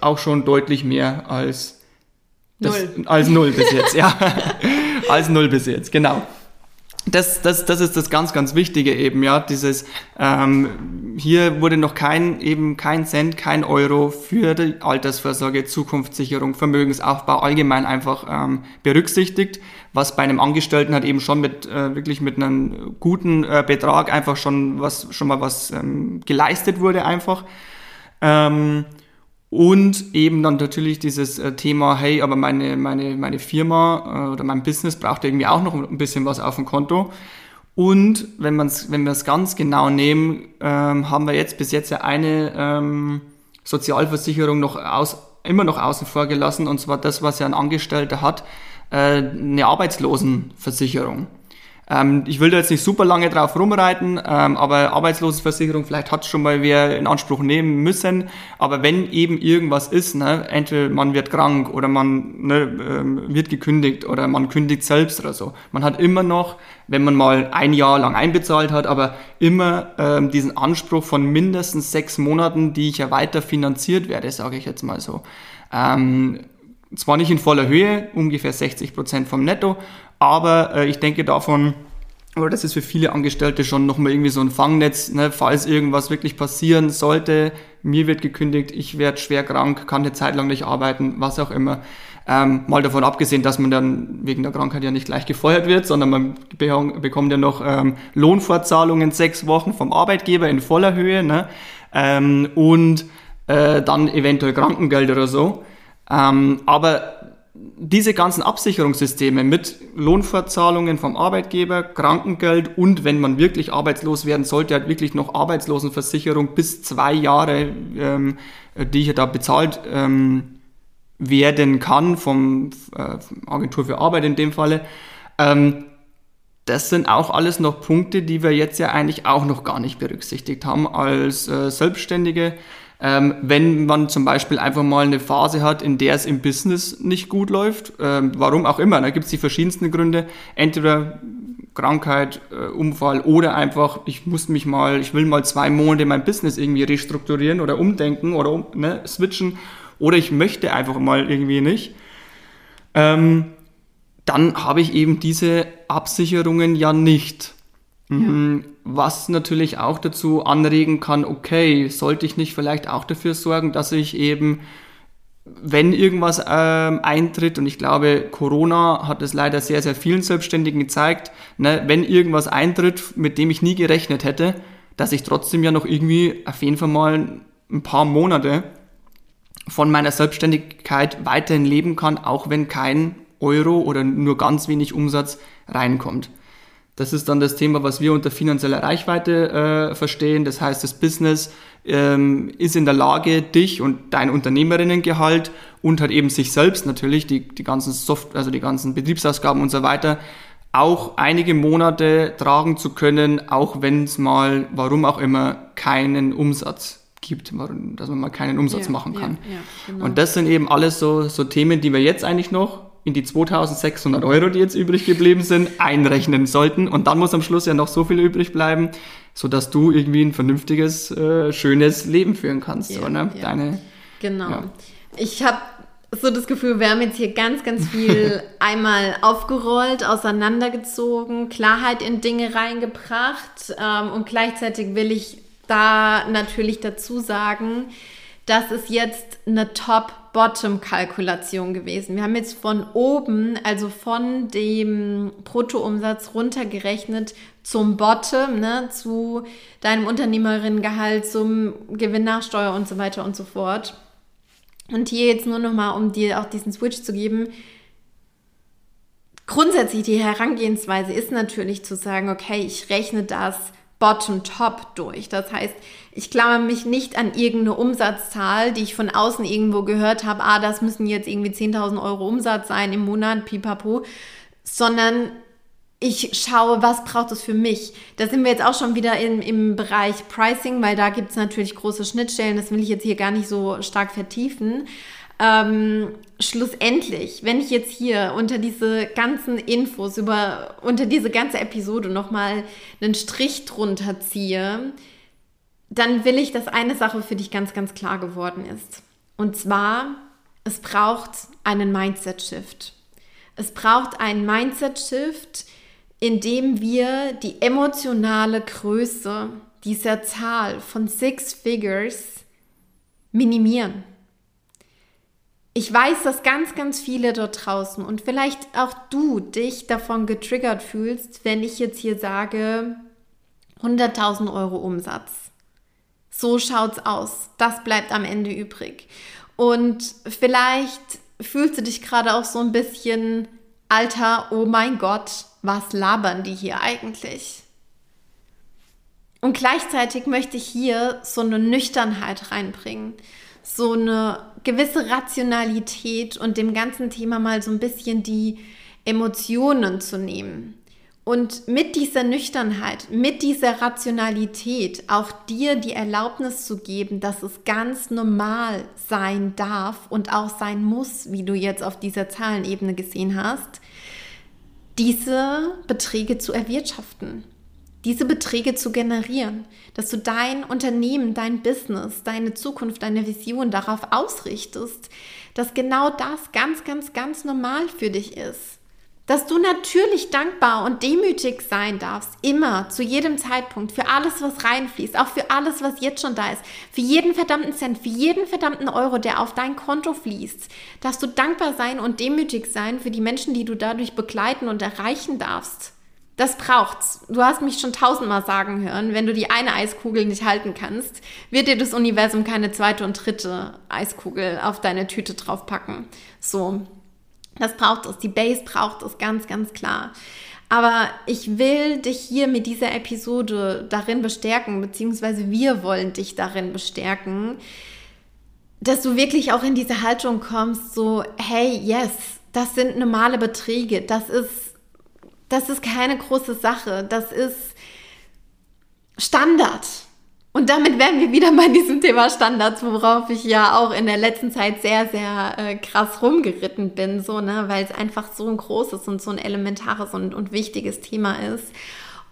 auch schon deutlich mehr als das, null. als null bis jetzt, ja, als null bis jetzt, genau das, das, das ist das ganz, ganz Wichtige eben, ja. Dieses ähm, hier wurde noch kein eben kein Cent, kein Euro für die Altersvorsorge, Zukunftssicherung, Vermögensaufbau allgemein einfach ähm, berücksichtigt, was bei einem Angestellten halt eben schon mit äh, wirklich mit einem guten äh, Betrag einfach schon was schon mal was ähm, geleistet wurde einfach. Ähm, und eben dann natürlich dieses äh, Thema, hey, aber meine, meine, meine Firma äh, oder mein Business braucht irgendwie auch noch ein bisschen was auf dem Konto. Und wenn, man's, wenn wir es ganz genau nehmen, ähm, haben wir jetzt bis jetzt ja eine ähm, Sozialversicherung noch aus, immer noch außen vor gelassen, und zwar das, was ja ein Angestellter hat, äh, eine Arbeitslosenversicherung. Ähm, ich will da jetzt nicht super lange drauf rumreiten, ähm, aber Arbeitslosenversicherung, vielleicht hat schon mal wer in Anspruch nehmen müssen. Aber wenn eben irgendwas ist, ne, entweder man wird krank oder man ne, ähm, wird gekündigt oder man kündigt selbst oder so. Man hat immer noch, wenn man mal ein Jahr lang einbezahlt hat, aber immer ähm, diesen Anspruch von mindestens sechs Monaten, die ich ja weiter finanziert werde, sage ich jetzt mal so. Ähm, zwar nicht in voller Höhe, ungefähr 60 Prozent vom Netto, aber äh, ich denke davon, oder das ist für viele Angestellte schon nochmal irgendwie so ein Fangnetz, ne, falls irgendwas wirklich passieren sollte, mir wird gekündigt, ich werde schwer krank, kann eine Zeit lang nicht arbeiten, was auch immer. Ähm, mal davon abgesehen, dass man dann wegen der Krankheit ja nicht gleich gefeuert wird, sondern man bekommt ja noch ähm, Lohnfortzahlungen sechs Wochen vom Arbeitgeber in voller Höhe ne? ähm, und äh, dann eventuell Krankengeld oder so. Ähm, aber diese ganzen Absicherungssysteme mit Lohnfortzahlungen vom Arbeitgeber, Krankengeld und wenn man wirklich arbeitslos werden sollte, halt wirklich noch Arbeitslosenversicherung bis zwei Jahre, ähm, die hier da bezahlt ähm, werden kann vom äh, Agentur für Arbeit in dem Falle. Ähm, das sind auch alles noch Punkte, die wir jetzt ja eigentlich auch noch gar nicht berücksichtigt haben als äh, Selbstständige. Ähm, wenn man zum Beispiel einfach mal eine Phase hat, in der es im Business nicht gut läuft, ähm, warum auch immer, da gibt es die verschiedensten Gründe, entweder Krankheit, äh, Unfall oder einfach, ich muss mich mal, ich will mal zwei Monate mein Business irgendwie restrukturieren oder umdenken oder um, ne, switchen oder ich möchte einfach mal irgendwie nicht. Ähm, dann habe ich eben diese Absicherungen ja nicht. Mhm. Was natürlich auch dazu anregen kann, okay, sollte ich nicht vielleicht auch dafür sorgen, dass ich eben, wenn irgendwas ähm, eintritt, und ich glaube, Corona hat es leider sehr, sehr vielen Selbstständigen gezeigt, ne, wenn irgendwas eintritt, mit dem ich nie gerechnet hätte, dass ich trotzdem ja noch irgendwie auf jeden Fall mal ein paar Monate von meiner Selbstständigkeit weiterhin leben kann, auch wenn kein Euro oder nur ganz wenig Umsatz reinkommt. Das ist dann das Thema, was wir unter finanzieller Reichweite äh, verstehen. Das heißt, das Business ähm, ist in der Lage, dich und dein Unternehmerinnengehalt und halt eben sich selbst natürlich, die, die ganzen Soft, also die ganzen Betriebsausgaben und so weiter, auch einige Monate tragen zu können, auch wenn es mal, warum auch immer, keinen Umsatz gibt, dass man mal keinen Umsatz ja, machen kann. Ja, ja, genau. Und das sind eben alles so, so Themen, die wir jetzt eigentlich noch in die 2600 Euro, die jetzt übrig geblieben sind, einrechnen sollten. Und dann muss am Schluss ja noch so viel übrig bleiben, sodass du irgendwie ein vernünftiges, äh, schönes Leben führen kannst. Ja, so, ne? ja. Deine, genau. Ja. Ich habe so das Gefühl, wir haben jetzt hier ganz, ganz viel einmal aufgerollt, auseinandergezogen, Klarheit in Dinge reingebracht ähm, und gleichzeitig will ich da natürlich dazu sagen, das ist jetzt eine Top-Bottom-Kalkulation gewesen. Wir haben jetzt von oben, also von dem Bruttoumsatz runtergerechnet zum Bottom, ne, zu deinem Unternehmerinnengehalt, zum Gewinnnachsteuer und so weiter und so fort. Und hier jetzt nur nochmal, um dir auch diesen Switch zu geben. Grundsätzlich die Herangehensweise ist natürlich zu sagen, okay, ich rechne das bottom-top durch. Das heißt, ich klammer mich nicht an irgendeine Umsatzzahl, die ich von außen irgendwo gehört habe, ah, das müssen jetzt irgendwie 10.000 Euro Umsatz sein im Monat, pipapo, sondern ich schaue, was braucht es für mich. Da sind wir jetzt auch schon wieder im, im Bereich Pricing, weil da gibt es natürlich große Schnittstellen, das will ich jetzt hier gar nicht so stark vertiefen. Ähm, schlussendlich, wenn ich jetzt hier unter diese ganzen Infos über, unter diese ganze Episode nochmal einen Strich drunter ziehe, dann will ich, dass eine Sache für dich ganz, ganz klar geworden ist. Und zwar, es braucht einen Mindset-Shift. Es braucht einen Mindset-Shift, in dem wir die emotionale Größe dieser Zahl von Six Figures minimieren. Ich weiß, dass ganz, ganz viele dort draußen und vielleicht auch du dich davon getriggert fühlst, wenn ich jetzt hier sage 100.000 Euro Umsatz. So schaut's aus. Das bleibt am Ende übrig. Und vielleicht fühlst du dich gerade auch so ein bisschen, Alter, oh mein Gott, was labern die hier eigentlich? Und gleichzeitig möchte ich hier so eine Nüchternheit reinbringen so eine gewisse Rationalität und dem ganzen Thema mal so ein bisschen die Emotionen zu nehmen. Und mit dieser Nüchternheit, mit dieser Rationalität auch dir die Erlaubnis zu geben, dass es ganz normal sein darf und auch sein muss, wie du jetzt auf dieser Zahlenebene gesehen hast, diese Beträge zu erwirtschaften diese Beträge zu generieren, dass du dein Unternehmen, dein Business, deine Zukunft, deine Vision darauf ausrichtest, dass genau das ganz, ganz, ganz normal für dich ist. Dass du natürlich dankbar und demütig sein darfst, immer, zu jedem Zeitpunkt, für alles, was reinfließt, auch für alles, was jetzt schon da ist, für jeden verdammten Cent, für jeden verdammten Euro, der auf dein Konto fließt, darfst du dankbar sein und demütig sein für die Menschen, die du dadurch begleiten und erreichen darfst. Das braucht's. Du hast mich schon tausendmal sagen hören, wenn du die eine Eiskugel nicht halten kannst, wird dir das Universum keine zweite und dritte Eiskugel auf deine Tüte draufpacken. So. Das braucht es. Die Base braucht es ganz, ganz klar. Aber ich will dich hier mit dieser Episode darin bestärken, beziehungsweise wir wollen dich darin bestärken, dass du wirklich auch in diese Haltung kommst, so, hey, yes, das sind normale Beträge, das ist das ist keine große Sache. Das ist Standard. Und damit wären wir wieder bei diesem Thema Standards, worauf ich ja auch in der letzten Zeit sehr, sehr äh, krass rumgeritten bin, so, ne, weil es einfach so ein großes und so ein elementares und, und wichtiges Thema ist.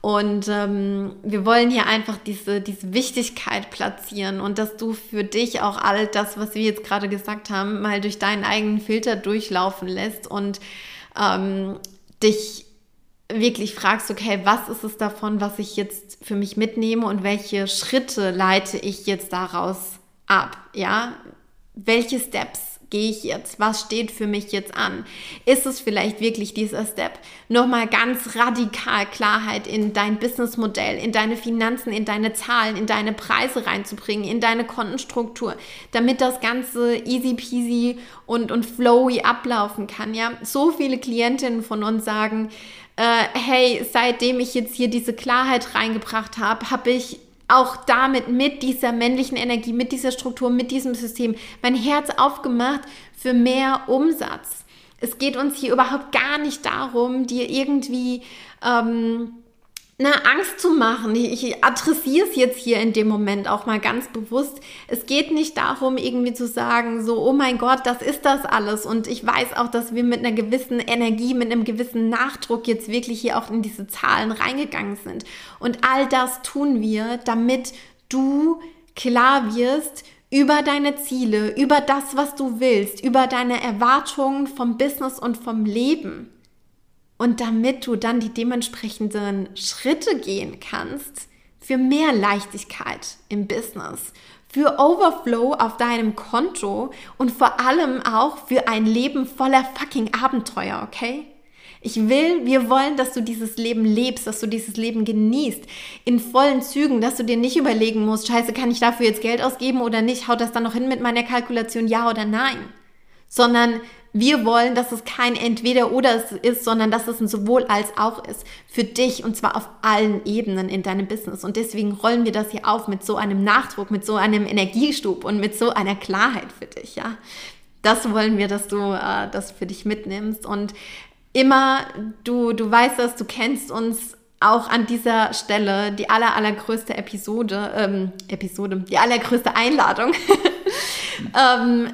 Und ähm, wir wollen hier einfach diese, diese Wichtigkeit platzieren und dass du für dich auch all das, was wir jetzt gerade gesagt haben, mal durch deinen eigenen Filter durchlaufen lässt und ähm, dich wirklich fragst, okay, was ist es davon, was ich jetzt für mich mitnehme und welche Schritte leite ich jetzt daraus ab? Ja, welche Steps gehe ich jetzt? Was steht für mich jetzt an? Ist es vielleicht wirklich dieser Step? Nochmal ganz radikal Klarheit in dein Businessmodell, in deine Finanzen, in deine Zahlen, in deine Preise reinzubringen, in deine Kontenstruktur, damit das Ganze easy peasy und, und flowy ablaufen kann. Ja, so viele Klientinnen von uns sagen, äh, hey, seitdem ich jetzt hier diese Klarheit reingebracht habe, habe ich auch damit, mit dieser männlichen Energie, mit dieser Struktur, mit diesem System, mein Herz aufgemacht für mehr Umsatz. Es geht uns hier überhaupt gar nicht darum, dir irgendwie ähm, na, Angst zu machen. Ich, adressiere es jetzt hier in dem Moment auch mal ganz bewusst. Es geht nicht darum, irgendwie zu sagen, so, oh mein Gott, das ist das alles. Und ich weiß auch, dass wir mit einer gewissen Energie, mit einem gewissen Nachdruck jetzt wirklich hier auch in diese Zahlen reingegangen sind. Und all das tun wir, damit du klar wirst, über deine Ziele, über das, was du willst, über deine Erwartungen vom Business und vom Leben. Und damit du dann die dementsprechenden Schritte gehen kannst für mehr Leichtigkeit im Business, für Overflow auf deinem Konto und vor allem auch für ein Leben voller fucking Abenteuer, okay? Ich will, wir wollen, dass du dieses Leben lebst, dass du dieses Leben genießt, in vollen Zügen, dass du dir nicht überlegen musst, scheiße, kann ich dafür jetzt Geld ausgeben oder nicht? Haut das dann noch hin mit meiner Kalkulation, ja oder nein? Sondern wir wollen, dass es kein Entweder-Oder ist, sondern dass es ein sowohl als auch ist. Für dich und zwar auf allen Ebenen in deinem Business. Und deswegen rollen wir das hier auf mit so einem Nachdruck, mit so einem Energiestub und mit so einer Klarheit für dich, ja. Das wollen wir, dass du äh, das für dich mitnimmst. Und immer, du, du weißt das, du kennst uns auch an dieser Stelle die aller, allergrößte Episode, ähm, Episode, die allergrößte Einladung, ähm,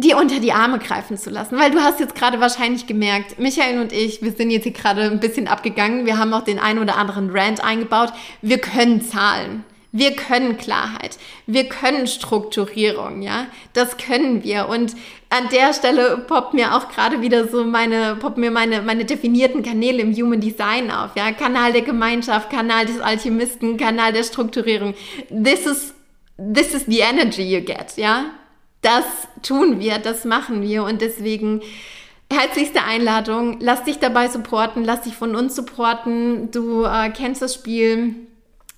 dir unter die Arme greifen zu lassen. Weil du hast jetzt gerade wahrscheinlich gemerkt, Michael und ich, wir sind jetzt hier gerade ein bisschen abgegangen. Wir haben auch den einen oder anderen Rant eingebaut. Wir können zahlen. Wir können Klarheit. Wir können Strukturierung, ja. Das können wir. Und an der Stelle poppt mir auch gerade wieder so meine, poppt mir meine, meine definierten Kanäle im Human Design auf, ja. Kanal der Gemeinschaft, Kanal des Alchemisten, Kanal der Strukturierung. This is, this is the energy you get, ja. Das tun wir, das machen wir und deswegen herzlichste Einladung. Lass dich dabei supporten, lass dich von uns supporten. Du äh, kennst das Spiel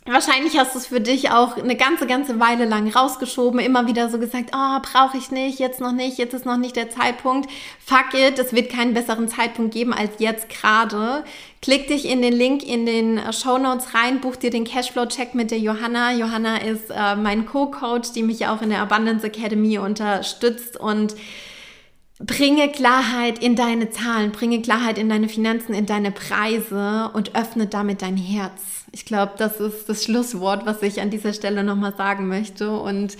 Wahrscheinlich hast du es für dich auch eine ganze, ganze Weile lang rausgeschoben, immer wieder so gesagt, oh, brauche ich nicht, jetzt noch nicht, jetzt ist noch nicht der Zeitpunkt. Fuck it, es wird keinen besseren Zeitpunkt geben als jetzt gerade. Klick dich in den Link in den Show Notes rein, buch dir den Cashflow-Check mit der Johanna. Johanna ist äh, mein Co-Coach, die mich auch in der Abundance Academy unterstützt und Bringe Klarheit in deine Zahlen, bringe Klarheit in deine Finanzen, in deine Preise und öffne damit dein Herz. Ich glaube, das ist das Schlusswort, was ich an dieser Stelle nochmal sagen möchte. Und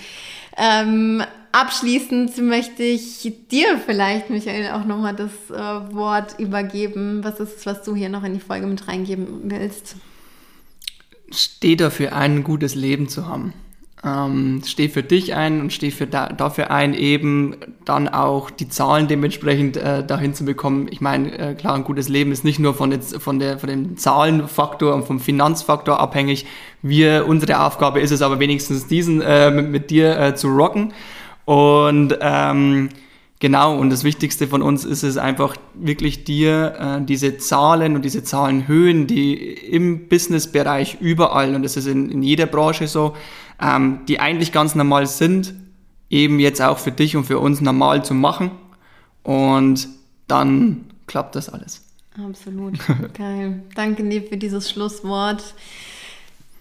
ähm, abschließend möchte ich dir vielleicht, Michael, auch nochmal das äh, Wort übergeben. Was ist es, was du hier noch in die Folge mit reingeben willst? Steh dafür ein, ein gutes Leben zu haben ähm, steh für dich ein und steh für da, dafür ein, eben dann auch die Zahlen dementsprechend äh, dahin zu bekommen. Ich meine, äh, klar, ein gutes Leben ist nicht nur von, jetzt, von, der, von dem Zahlenfaktor und vom Finanzfaktor abhängig. Wir, unsere Aufgabe ist es aber wenigstens diesen äh, mit, mit dir äh, zu rocken. Und ähm, Genau, und das Wichtigste von uns ist es einfach wirklich dir äh, diese Zahlen und diese Zahlenhöhen, die im Businessbereich überall, und das ist in, in jeder Branche so, ähm, die eigentlich ganz normal sind, eben jetzt auch für dich und für uns normal zu machen. Und dann klappt das alles. Absolut. Geil. Danke dir für dieses Schlusswort.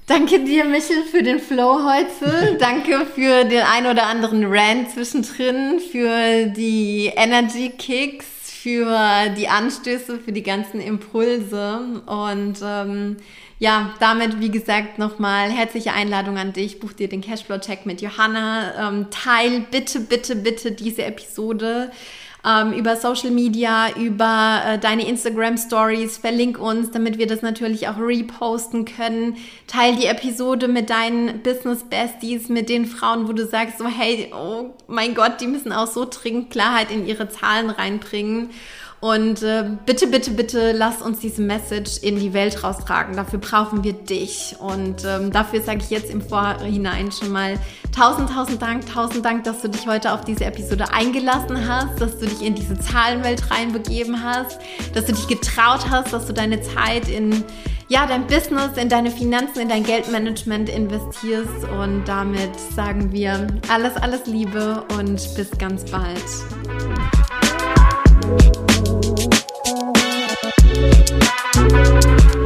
Danke dir, Michel, für den Flow heute. Danke für den ein oder anderen Rant zwischendrin, für die Energy Kicks, für die Anstöße, für die ganzen Impulse. Und ähm, ja, damit, wie gesagt, nochmal herzliche Einladung an dich. Buch dir den Cashflow-Check mit Johanna. Ähm, teil bitte, bitte, bitte diese Episode ähm, über Social Media, über äh, deine Instagram Stories. Verlink uns, damit wir das natürlich auch reposten können. Teil die Episode mit deinen Business Besties, mit den Frauen, wo du sagst so, hey, oh mein Gott, die müssen auch so dringend Klarheit in ihre Zahlen reinbringen. Und äh, bitte, bitte, bitte lass uns diese Message in die Welt raustragen. Dafür brauchen wir dich. Und ähm, dafür sage ich jetzt im Vorhinein schon mal tausend, tausend Dank, tausend Dank, dass du dich heute auf diese Episode eingelassen hast, dass du dich in diese Zahlenwelt reinbegeben hast, dass du dich getraut hast, dass du deine Zeit in ja, dein Business, in deine Finanzen, in dein Geldmanagement investierst. Und damit sagen wir alles, alles Liebe und bis ganz bald. Thank you.